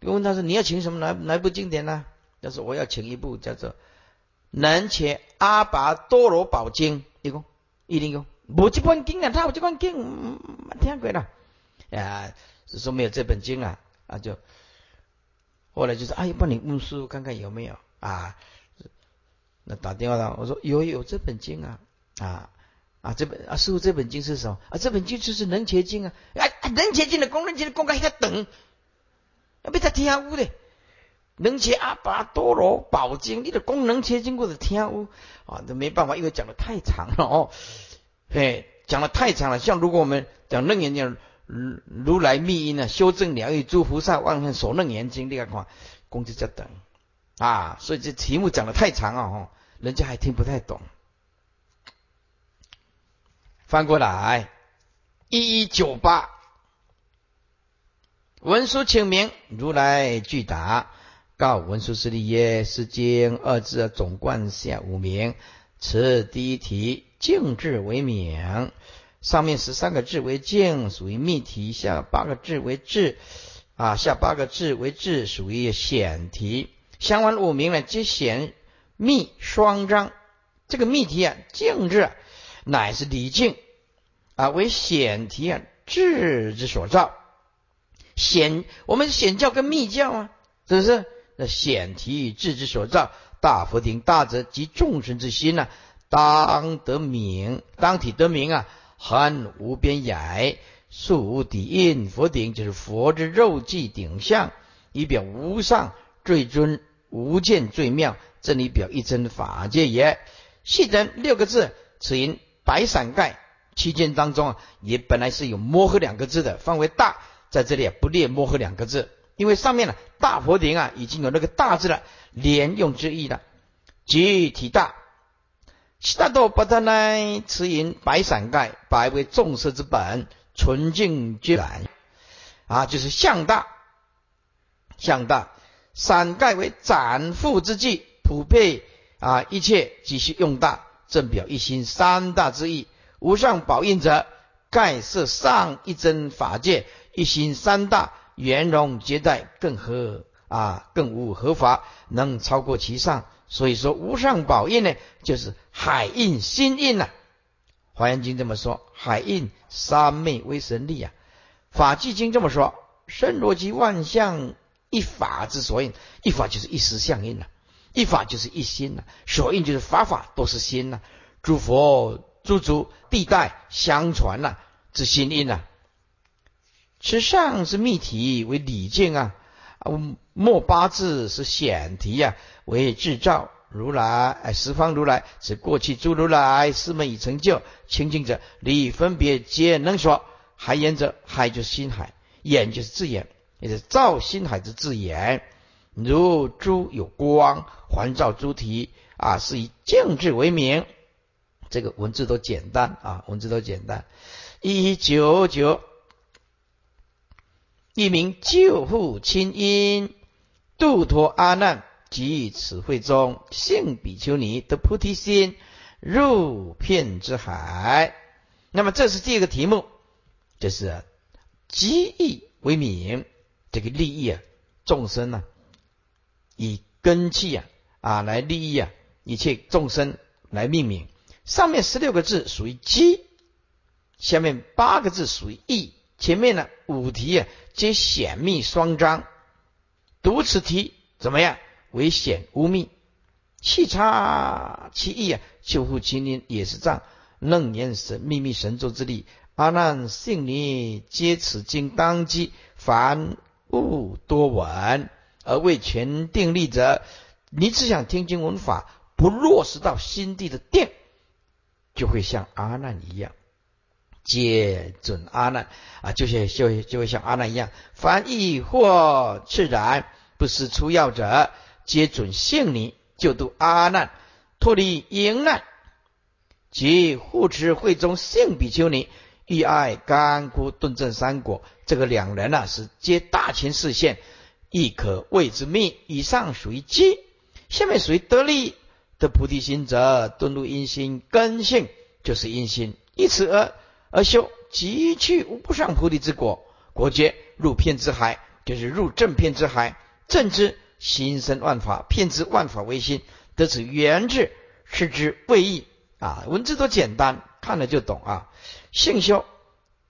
问他说：“你要请什么？哪哪部经典呢？”他说我要请一部叫做《能且阿拔多罗宝经》，一共一定有，无这本经啊，他有这本经，听过了啊，是说没有这本经啊啊，就后来就是哎，帮你问师傅看看有没有啊？那打电话了，我说有有这本经啊啊啊，这本啊师傅这本经是什么啊？这本经就是《能且经》啊，啊能且经》的功能经的功该还在等，要被他听污的。能切阿巴多罗宝经，你的功能切经过的听哦啊，这没办法，因为讲的太长了哦，哎，讲的太长了。像如果我们讲楞严经，如如来密因呢，修正疗愈诸菩萨万恨所楞严经，你看看，功就在等啊，所以这题目讲的太长了，哦，人家还听不太懂。翻过来，一一九八，文书请明，如来具答。告文殊师利耶：“是经二字总贯下五名，此第一题静字为名，上面十三个字为静，属于密题；下八个字为字，啊，下八个字为字，属于显题。相关五名呢，皆显密双章。这个密题啊，静字乃是礼敬啊，为显题啊，智之所造。显我们显教跟密教啊，是不是？”那显体智之所造，大佛顶大则及众生之心呢，当得名，当体得名啊，恒无边野，树无底印。佛顶就是佛之肉髻顶相，以表无上最尊，无见最妙，这里表一真法界也。细等六个字，此因白伞盖七件当中啊，也本来是有摩诃两个字的，范围大，在这里不列摩诃两个字。因为上面呢，大佛顶啊，已经有那个大字了，连用之意了，即体大。悉达多巴达奈持银白伞盖，白为众色之本，纯净绝然啊，就是相大，相大，伞盖为展覆之际，普遍啊，一切即须用大，正表一心三大之意。无上宝印者，盖设上一真法界，一心三大。圆融接待更合啊，更无合法能超过其上。所以说无上宝印呢，就是海印心印呐。华严经这么说，海印三昧威神力啊。法纪经这么说，身罗及万象一法之所印，一法就是一时相应呐，一法就是一心呐，所印就是法法都是心呐。诸佛诸族地带相传呐之心印呐。此上是密题为礼敬啊，啊末八字是显题呀，为制造如来哎，十方如来是过去诸如来师门已成就清净者，理分别皆能说。海眼者，海就是心海，眼就是字眼，也是照心海之字眼。如珠有光环照诸体啊，是以静字为名。这个文字都简单啊，文字都简单。一九九。一名救护亲因，度脱阿难，即此会中，性比丘尼的菩提心，入片之海。那么这是第二个题目，就是积义为名，这个利益啊，众生呢，以根气啊啊来利益啊一切众生来命名。上面十六个字属于积，下面八个字属于义。前面呢五题啊皆显密双章，读此题怎么样？为显无密，气差其意啊，救护其灵也是藏楞严神秘密神咒之力。阿难信你皆此经当机，凡物多闻而未全定力者，你只想听经闻法，不落实到心地的定，就会像阿难一样。皆准阿难啊，就像就就会像阿难一样，凡亦或自然不思出药者，皆准性你就度阿难脱离淫难，即护持会中性比丘尼，欲爱干枯顿证三果。这个两人呢是皆大千视线，亦可谓之密。以上属于机，下面属于得利的菩提心者，顿入阴心根性，就是阴心，以此而。而修即去无上菩提之果，果觉入片之海，就是入正片之海。正知心生万法，片知万法为心，得此原智，是之谓义啊。文字多简单，看了就懂啊。性修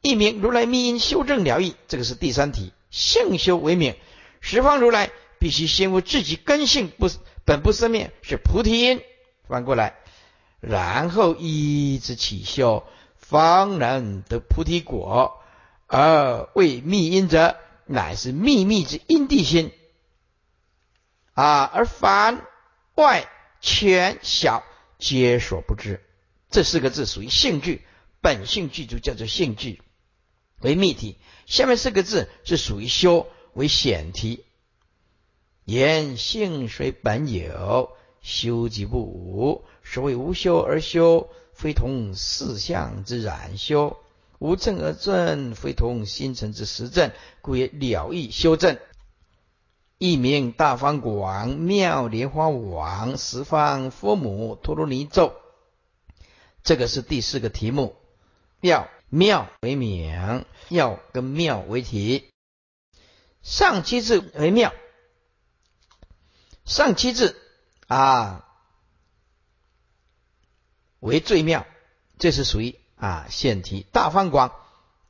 一名如来密因修正了义，这个是第三题。性修为名，十方如来必须先悟自己根性不本不生灭，是菩提因。翻过来，然后依之起修。方能得菩提果，而为密因者，乃是秘密之因地心啊！而凡外全小，皆所不知。这四个字属于性句，本性具足，叫做性句，为密体。下面四个字是属于修，为显体。言性虽本有，修即不无。所谓无修而修。非同四相之染修，无正而正，非同心尘之实证，故曰了义修正。一名大方广妙莲花王十方佛母陀罗尼咒，这个是第四个题目。妙妙为名，要跟妙为题。上七字为妙，上七字啊。为最妙，这是属于啊现体大方广，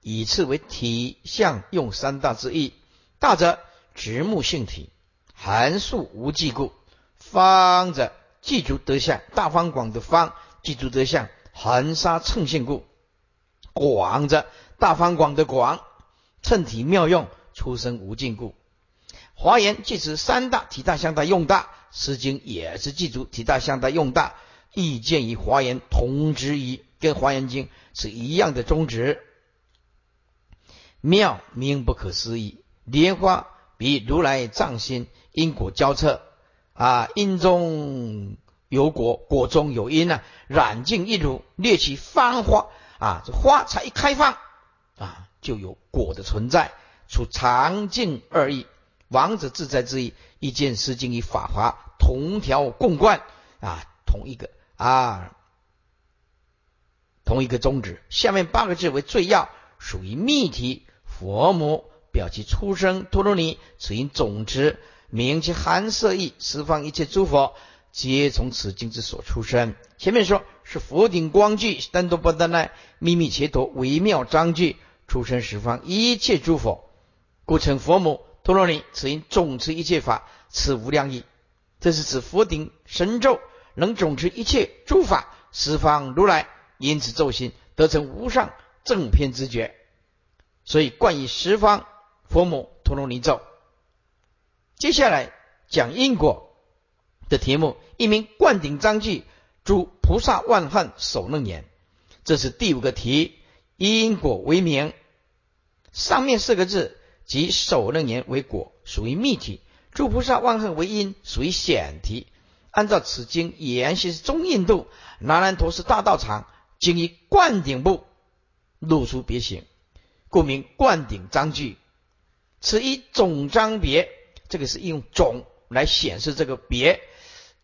以次为体相用三大之意。大者直目性体，函数无记故；方者记足得相。大方广的方记足得相，含沙称性故；广者大方广的广称体妙用，出生无尽故。华严即指三大体大相大用大，诗经也是记住体大相大用大。意见与华严同之一，跟华严经是一样的宗旨。妙名不可思议，莲花比如来藏心，因果交彻啊，因中有果，果中有因啊，染净一如，略起芳花啊，这花才一开放啊，就有果的存在，出常净二义，王者自在之意，一见诗经与法华同条共贯啊，同一个。啊，同一个宗旨。下面八个字为最要，属于密题。佛母表其出生陀罗尼，此因种子名其含色意，十方一切诸佛皆从此经之所出生。前面说是佛顶光具，单多不单奈秘密切陀微妙章句，出生十方一切诸佛，故称佛母陀罗尼。此因种持一切法，此无量义。这是指佛顶神咒。能总持一切诸法，十方如来因此咒心得成无上正偏之觉，所以冠以十方佛母陀罗尼咒。接下来讲因果的题目，一名灌顶章句，诸菩萨万恨守楞严，这是第五个题，因果为名，上面四个字即守楞严为果，属于密题；诸菩萨万恨为因，属于显题。按照此经沿袭是中印度南兰陀寺大道场，经以灌顶部露出别形，故名灌顶章句。此一总章别，这个是用总来显示这个别，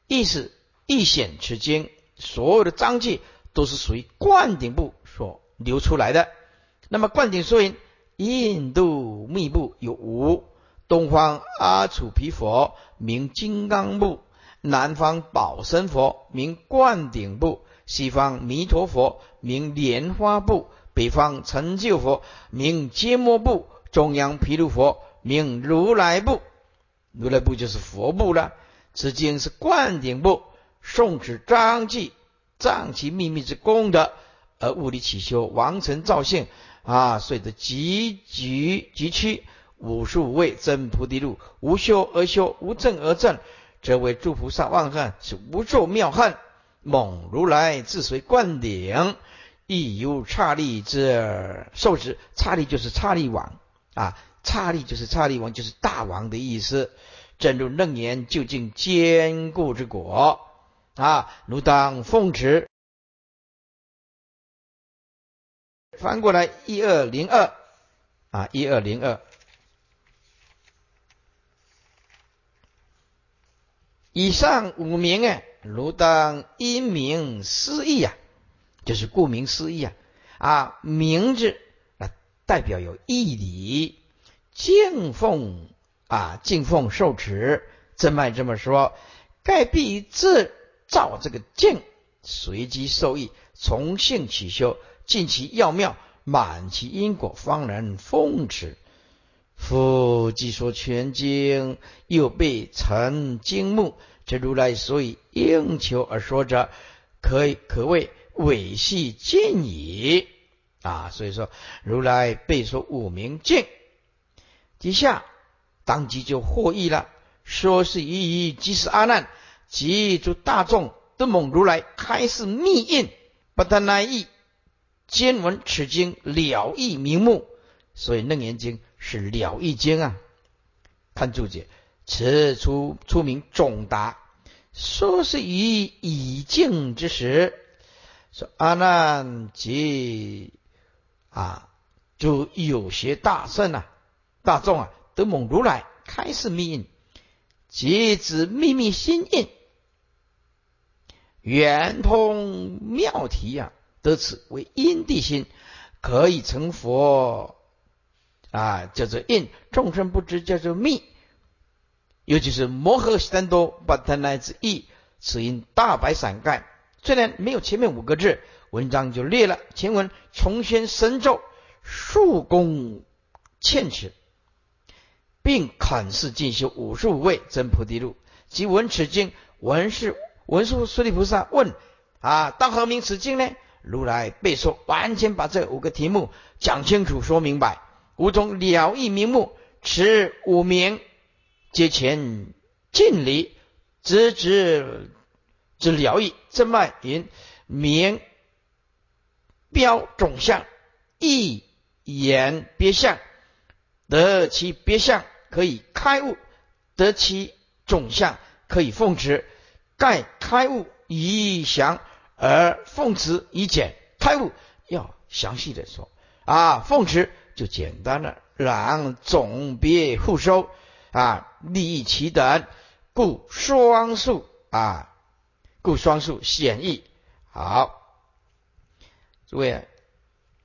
意思一显此经所有的章句都是属于灌顶部所流出来的。那么灌顶说云，印度密部有五，东方阿楚毗佛名金刚部，南方宝生佛名灌顶部，西方弥陀佛名莲花部，北方成就佛名揭摩部，中央毗卢佛名如来部。如来部就是佛部了。此经是灌顶部，诵持章记，藏其秘密之功德，而物理起修，王成造性啊，遂得极极极趋五十五位真菩提路，无修而修，无证而证，则为诸菩萨万恨，是无咒妙恨。蒙如来自随灌顶，亦有刹利之受持。刹利就是刹利王啊，刹利就是刹利王，就是大王的意思。正如楞严究竟坚固之果啊，如当奉持。翻过来一二零二啊，一二零二，以上五名啊，如当因名思义啊，就是顾名思义啊啊，名字啊代表有义理，敬奉。啊，敬奉受持，真脉这么说，盖必自造这个敬，随机受益，从性起修，尽其要妙，满其因果，方能奉持。夫既说全经，又被成经目，这如来所以应求而说者，可以可谓伪系尽矣。啊，所以说如来被说五名敬，底下。当即就获益了。说是一一即是阿难及诸大众都蒙如来开示密印，不但来意，兼闻此经了义明目，所以楞严经是了义经啊。看注解，此出出名总答。说是于已静之时，说阿难及啊，就有些大圣啊，大众啊。得蒙如来开示密印，即指秘密心印，圆通妙体呀。得此为因地心，可以成佛啊，叫做印。众生不知叫做密，尤其是摩诃三多巴特乃之意。此因大白伞盖，虽然没有前面五个字，文章就裂了。前文重宣神咒，数功欠此。并肯示进修五十五位真菩提路，即闻此经，闻是文殊师利菩萨问：啊，当何名此经呢？如来背说，完全把这五个题目讲清楚、说明白，五种了义名目，此五名皆前尽离，直直之了义，正脉云名标种相，一言别相，得其别相。可以开悟，得其种相，可以奉持。盖开悟以详，而奉持以简。开悟要详细的说啊，奉持就简单了。然总别互收啊，利益其等，故双数啊，故双数显义。好，诸位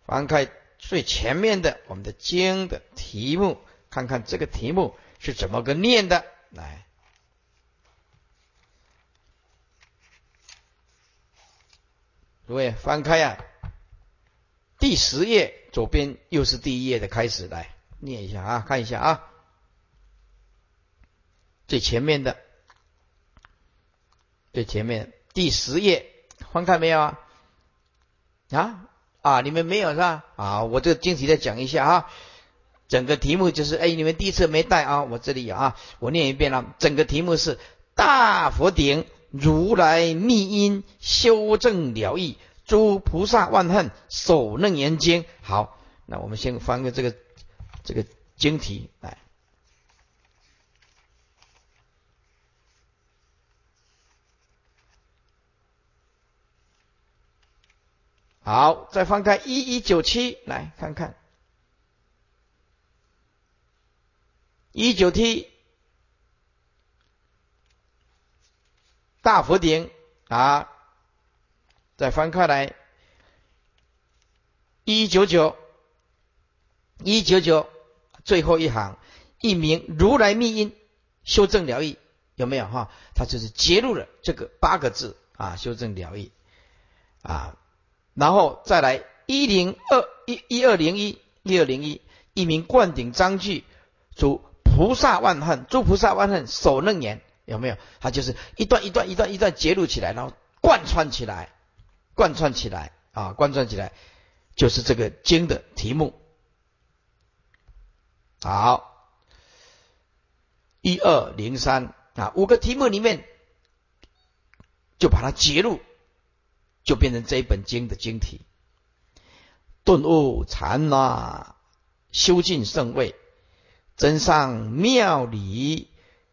翻开最前面的我们的经的题目。看看这个题目是怎么个念的，来，诸位翻开呀，第十页左边又是第一页的开始，来念一下啊，看一下啊，最前面的，最前面第十页翻开没有啊？啊啊，你们没有是吧？啊，我这个经题再讲一下啊。整个题目就是，哎，你们第一次没带啊？我这里有啊，我念一遍了。整个题目是大佛顶如来密因修正了义，诸菩萨万恨手楞严经。好，那我们先翻个这个这个经题来。好，再翻开一一九七来看看。一九 T 大佛顶啊，再翻开来，一九九一九九最后一行，一名如来密因修正疗愈有没有哈？它就是揭露了这个八个字啊，修正疗愈啊，然后再来一零二一一二零一一二零一，一名灌顶章句主菩萨万恨，诸菩萨万恨守楞严。有没有？它就是一段一段一段一段揭露起来，然后贯穿起来，贯穿起来啊，贯穿起来，就是这个经的题目。好，一二零三啊，五个题目里面就把它揭露，就变成这一本经的经题。顿悟禅那，修尽圣位，真上妙理。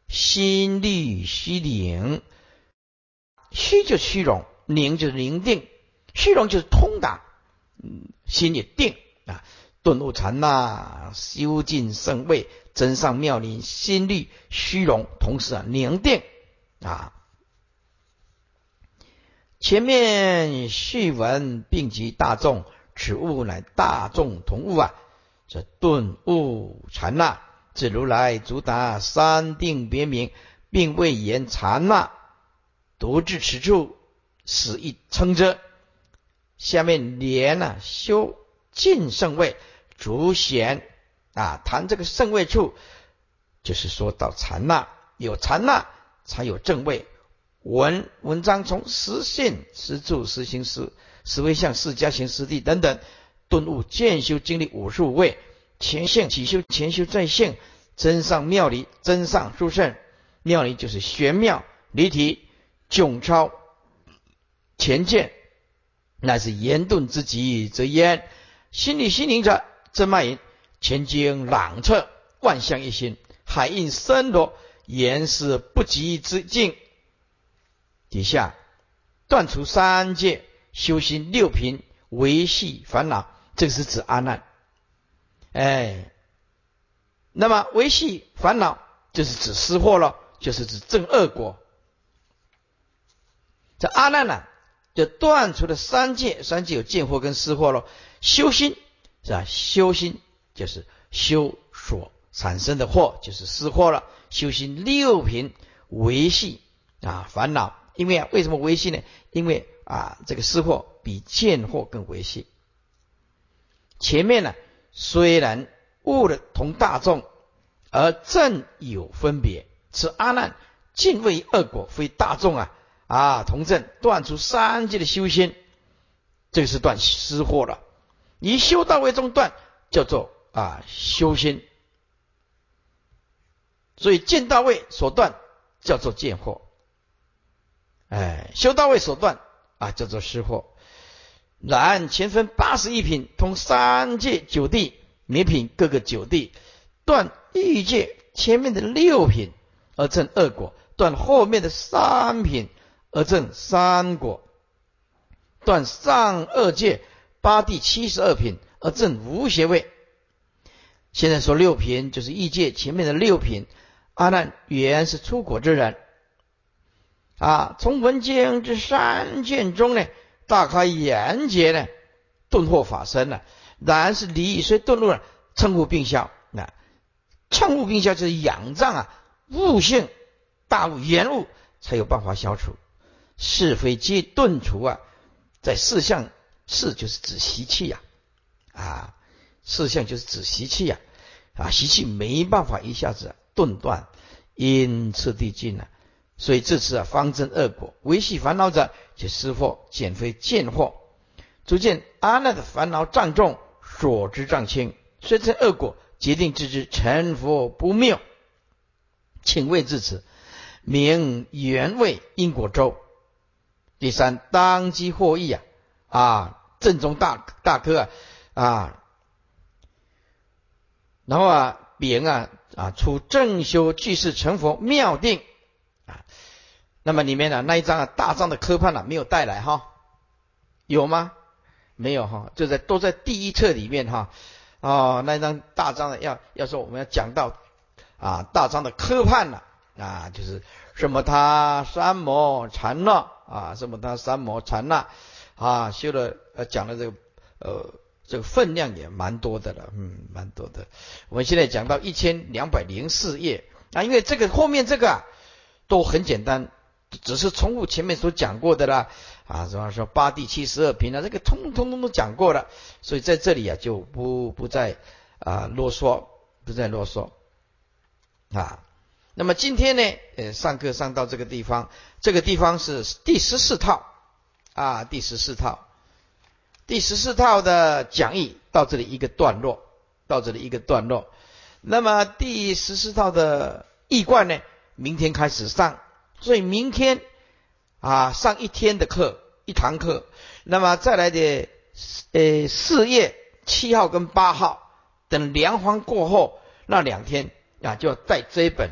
心律虚灵，虚就虚荣，宁就是宁定，虚荣就是通达，嗯，心也定啊，顿悟禅那，修尽圣位，真上妙林，心律虚荣，同时啊宁定啊。前面序文并及大众，此物乃大众同物啊，这顿悟禅那。自如来主打三定别名，并未言禅那，独至此处，使一称之。下面连呢修尽圣位，主显啊谈这个圣位处，就是说到禅那，有禅那才有正位。文文章从实现、实住、实行、实实为相、释迦行、实地等等顿悟渐修经历五十五位。前现起修，前修再现，真上妙理，真上殊胜。妙理就是玄妙离体，迥超前见，乃是言顿之极则焉。心理心灵者，真脉引前经朗彻，万象一心，海印森罗，言是不及之境。底下断除三界，修心六品，维系烦恼，这个是指阿难。哎，那么维系烦恼就是指失货了，就是指正恶果。这阿难呢，就断除了三界，三界有见惑跟失货了。修心是吧？修心就是修所产生的惑，就是失货了。修心六品维系啊烦恼，因为啊，为什么维系呢？因为啊，这个失货比见货更维系。前面呢？虽然悟的同大众，而正有分别。此阿难尽为恶果，非大众啊啊同正断除三界的修仙，这是断失货了。以修道为中断，叫做啊修仙。所以见到位所断叫做见惑，哎，修到位所断啊叫做失货。然前分八十一品，通三界九地，每品各个九地，断欲界前面的六品而证二果，断后面的三品而证三果，断上二界八地七十二品而证无邪位。现在说六品就是异界前面的六品，阿难原是出果之人啊，从文经之三卷中呢。大开眼界呢，顿获法身了。然是离虽顿入了，称呼并消。那称呼并消就是仰仗啊，悟性大悟圆悟才有办法消除是非皆顿除啊。在四相四就是指习气呀，啊，四相就是指习气呀，啊，习气没办法一下子顿断，因次第尽了。所以这次啊，方正恶果，维系烦恼者，且失惑，减非见惑，逐渐阿难的烦恼障重，所知障轻，虽成恶果，决定自知成佛不谬。请问至此，名原味因果周。第三，当机获益啊，啊，正中大大科啊，啊，然后啊，丙啊啊，出正修具世成佛妙定。啊，那么里面呢那一张啊大张的科判呢没有带来哈，有吗？没有哈，就在都在第一册里面哈。哦，那一张大张的要要说我们要讲到啊大张的科判了啊，就是什么他三摩禅那啊，什么他三摩禅那啊，修了呃讲的这个呃这个分量也蛮多的了，嗯，蛮多的。我们现在讲到一千两百零四页啊，因为这个后面这个啊都很简单，只是重复前面所讲过的啦啊，什么说八地七十二品啊，这个通通通都讲过了，所以在这里啊就不不再啊啰嗦，不再啰嗦啊。那么今天呢，呃，上课上到这个地方，这个地方是第十四套啊，第十四套，第十四套的讲义到这里一个段落，到这里一个段落。那么第十四套的易观呢，明天开始上，所以明天啊上一天的课，一堂课。那么再来的呃四月七号跟八号，等凉荒过后那两天啊，就要带这一本。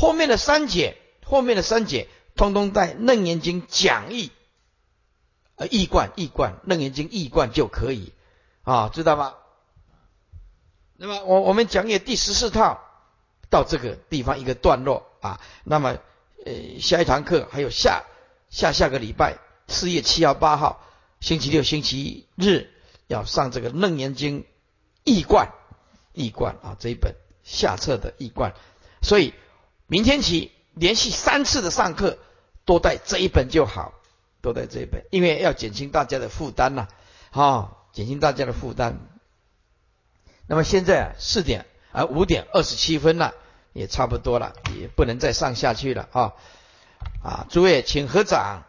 后面的三节，后面的三节，通通在《楞严经》讲义，呃，易观，易观，《楞严经》易观就可以啊，知道吗？那么我我们讲解第十四套到这个地方一个段落啊，那么呃下一堂课还有下下下个礼拜四月七号八号星期六星期日要上这个《楞严经》易观，易观啊这一本下册的易观，所以。明天起连续三次的上课，都带这一本就好，都带这一本，因为要减轻大家的负担呐，啊，减轻大家的负担。那么现在四点啊五点二十七分了，也差不多了，也不能再上下去了啊啊！诸位请合掌。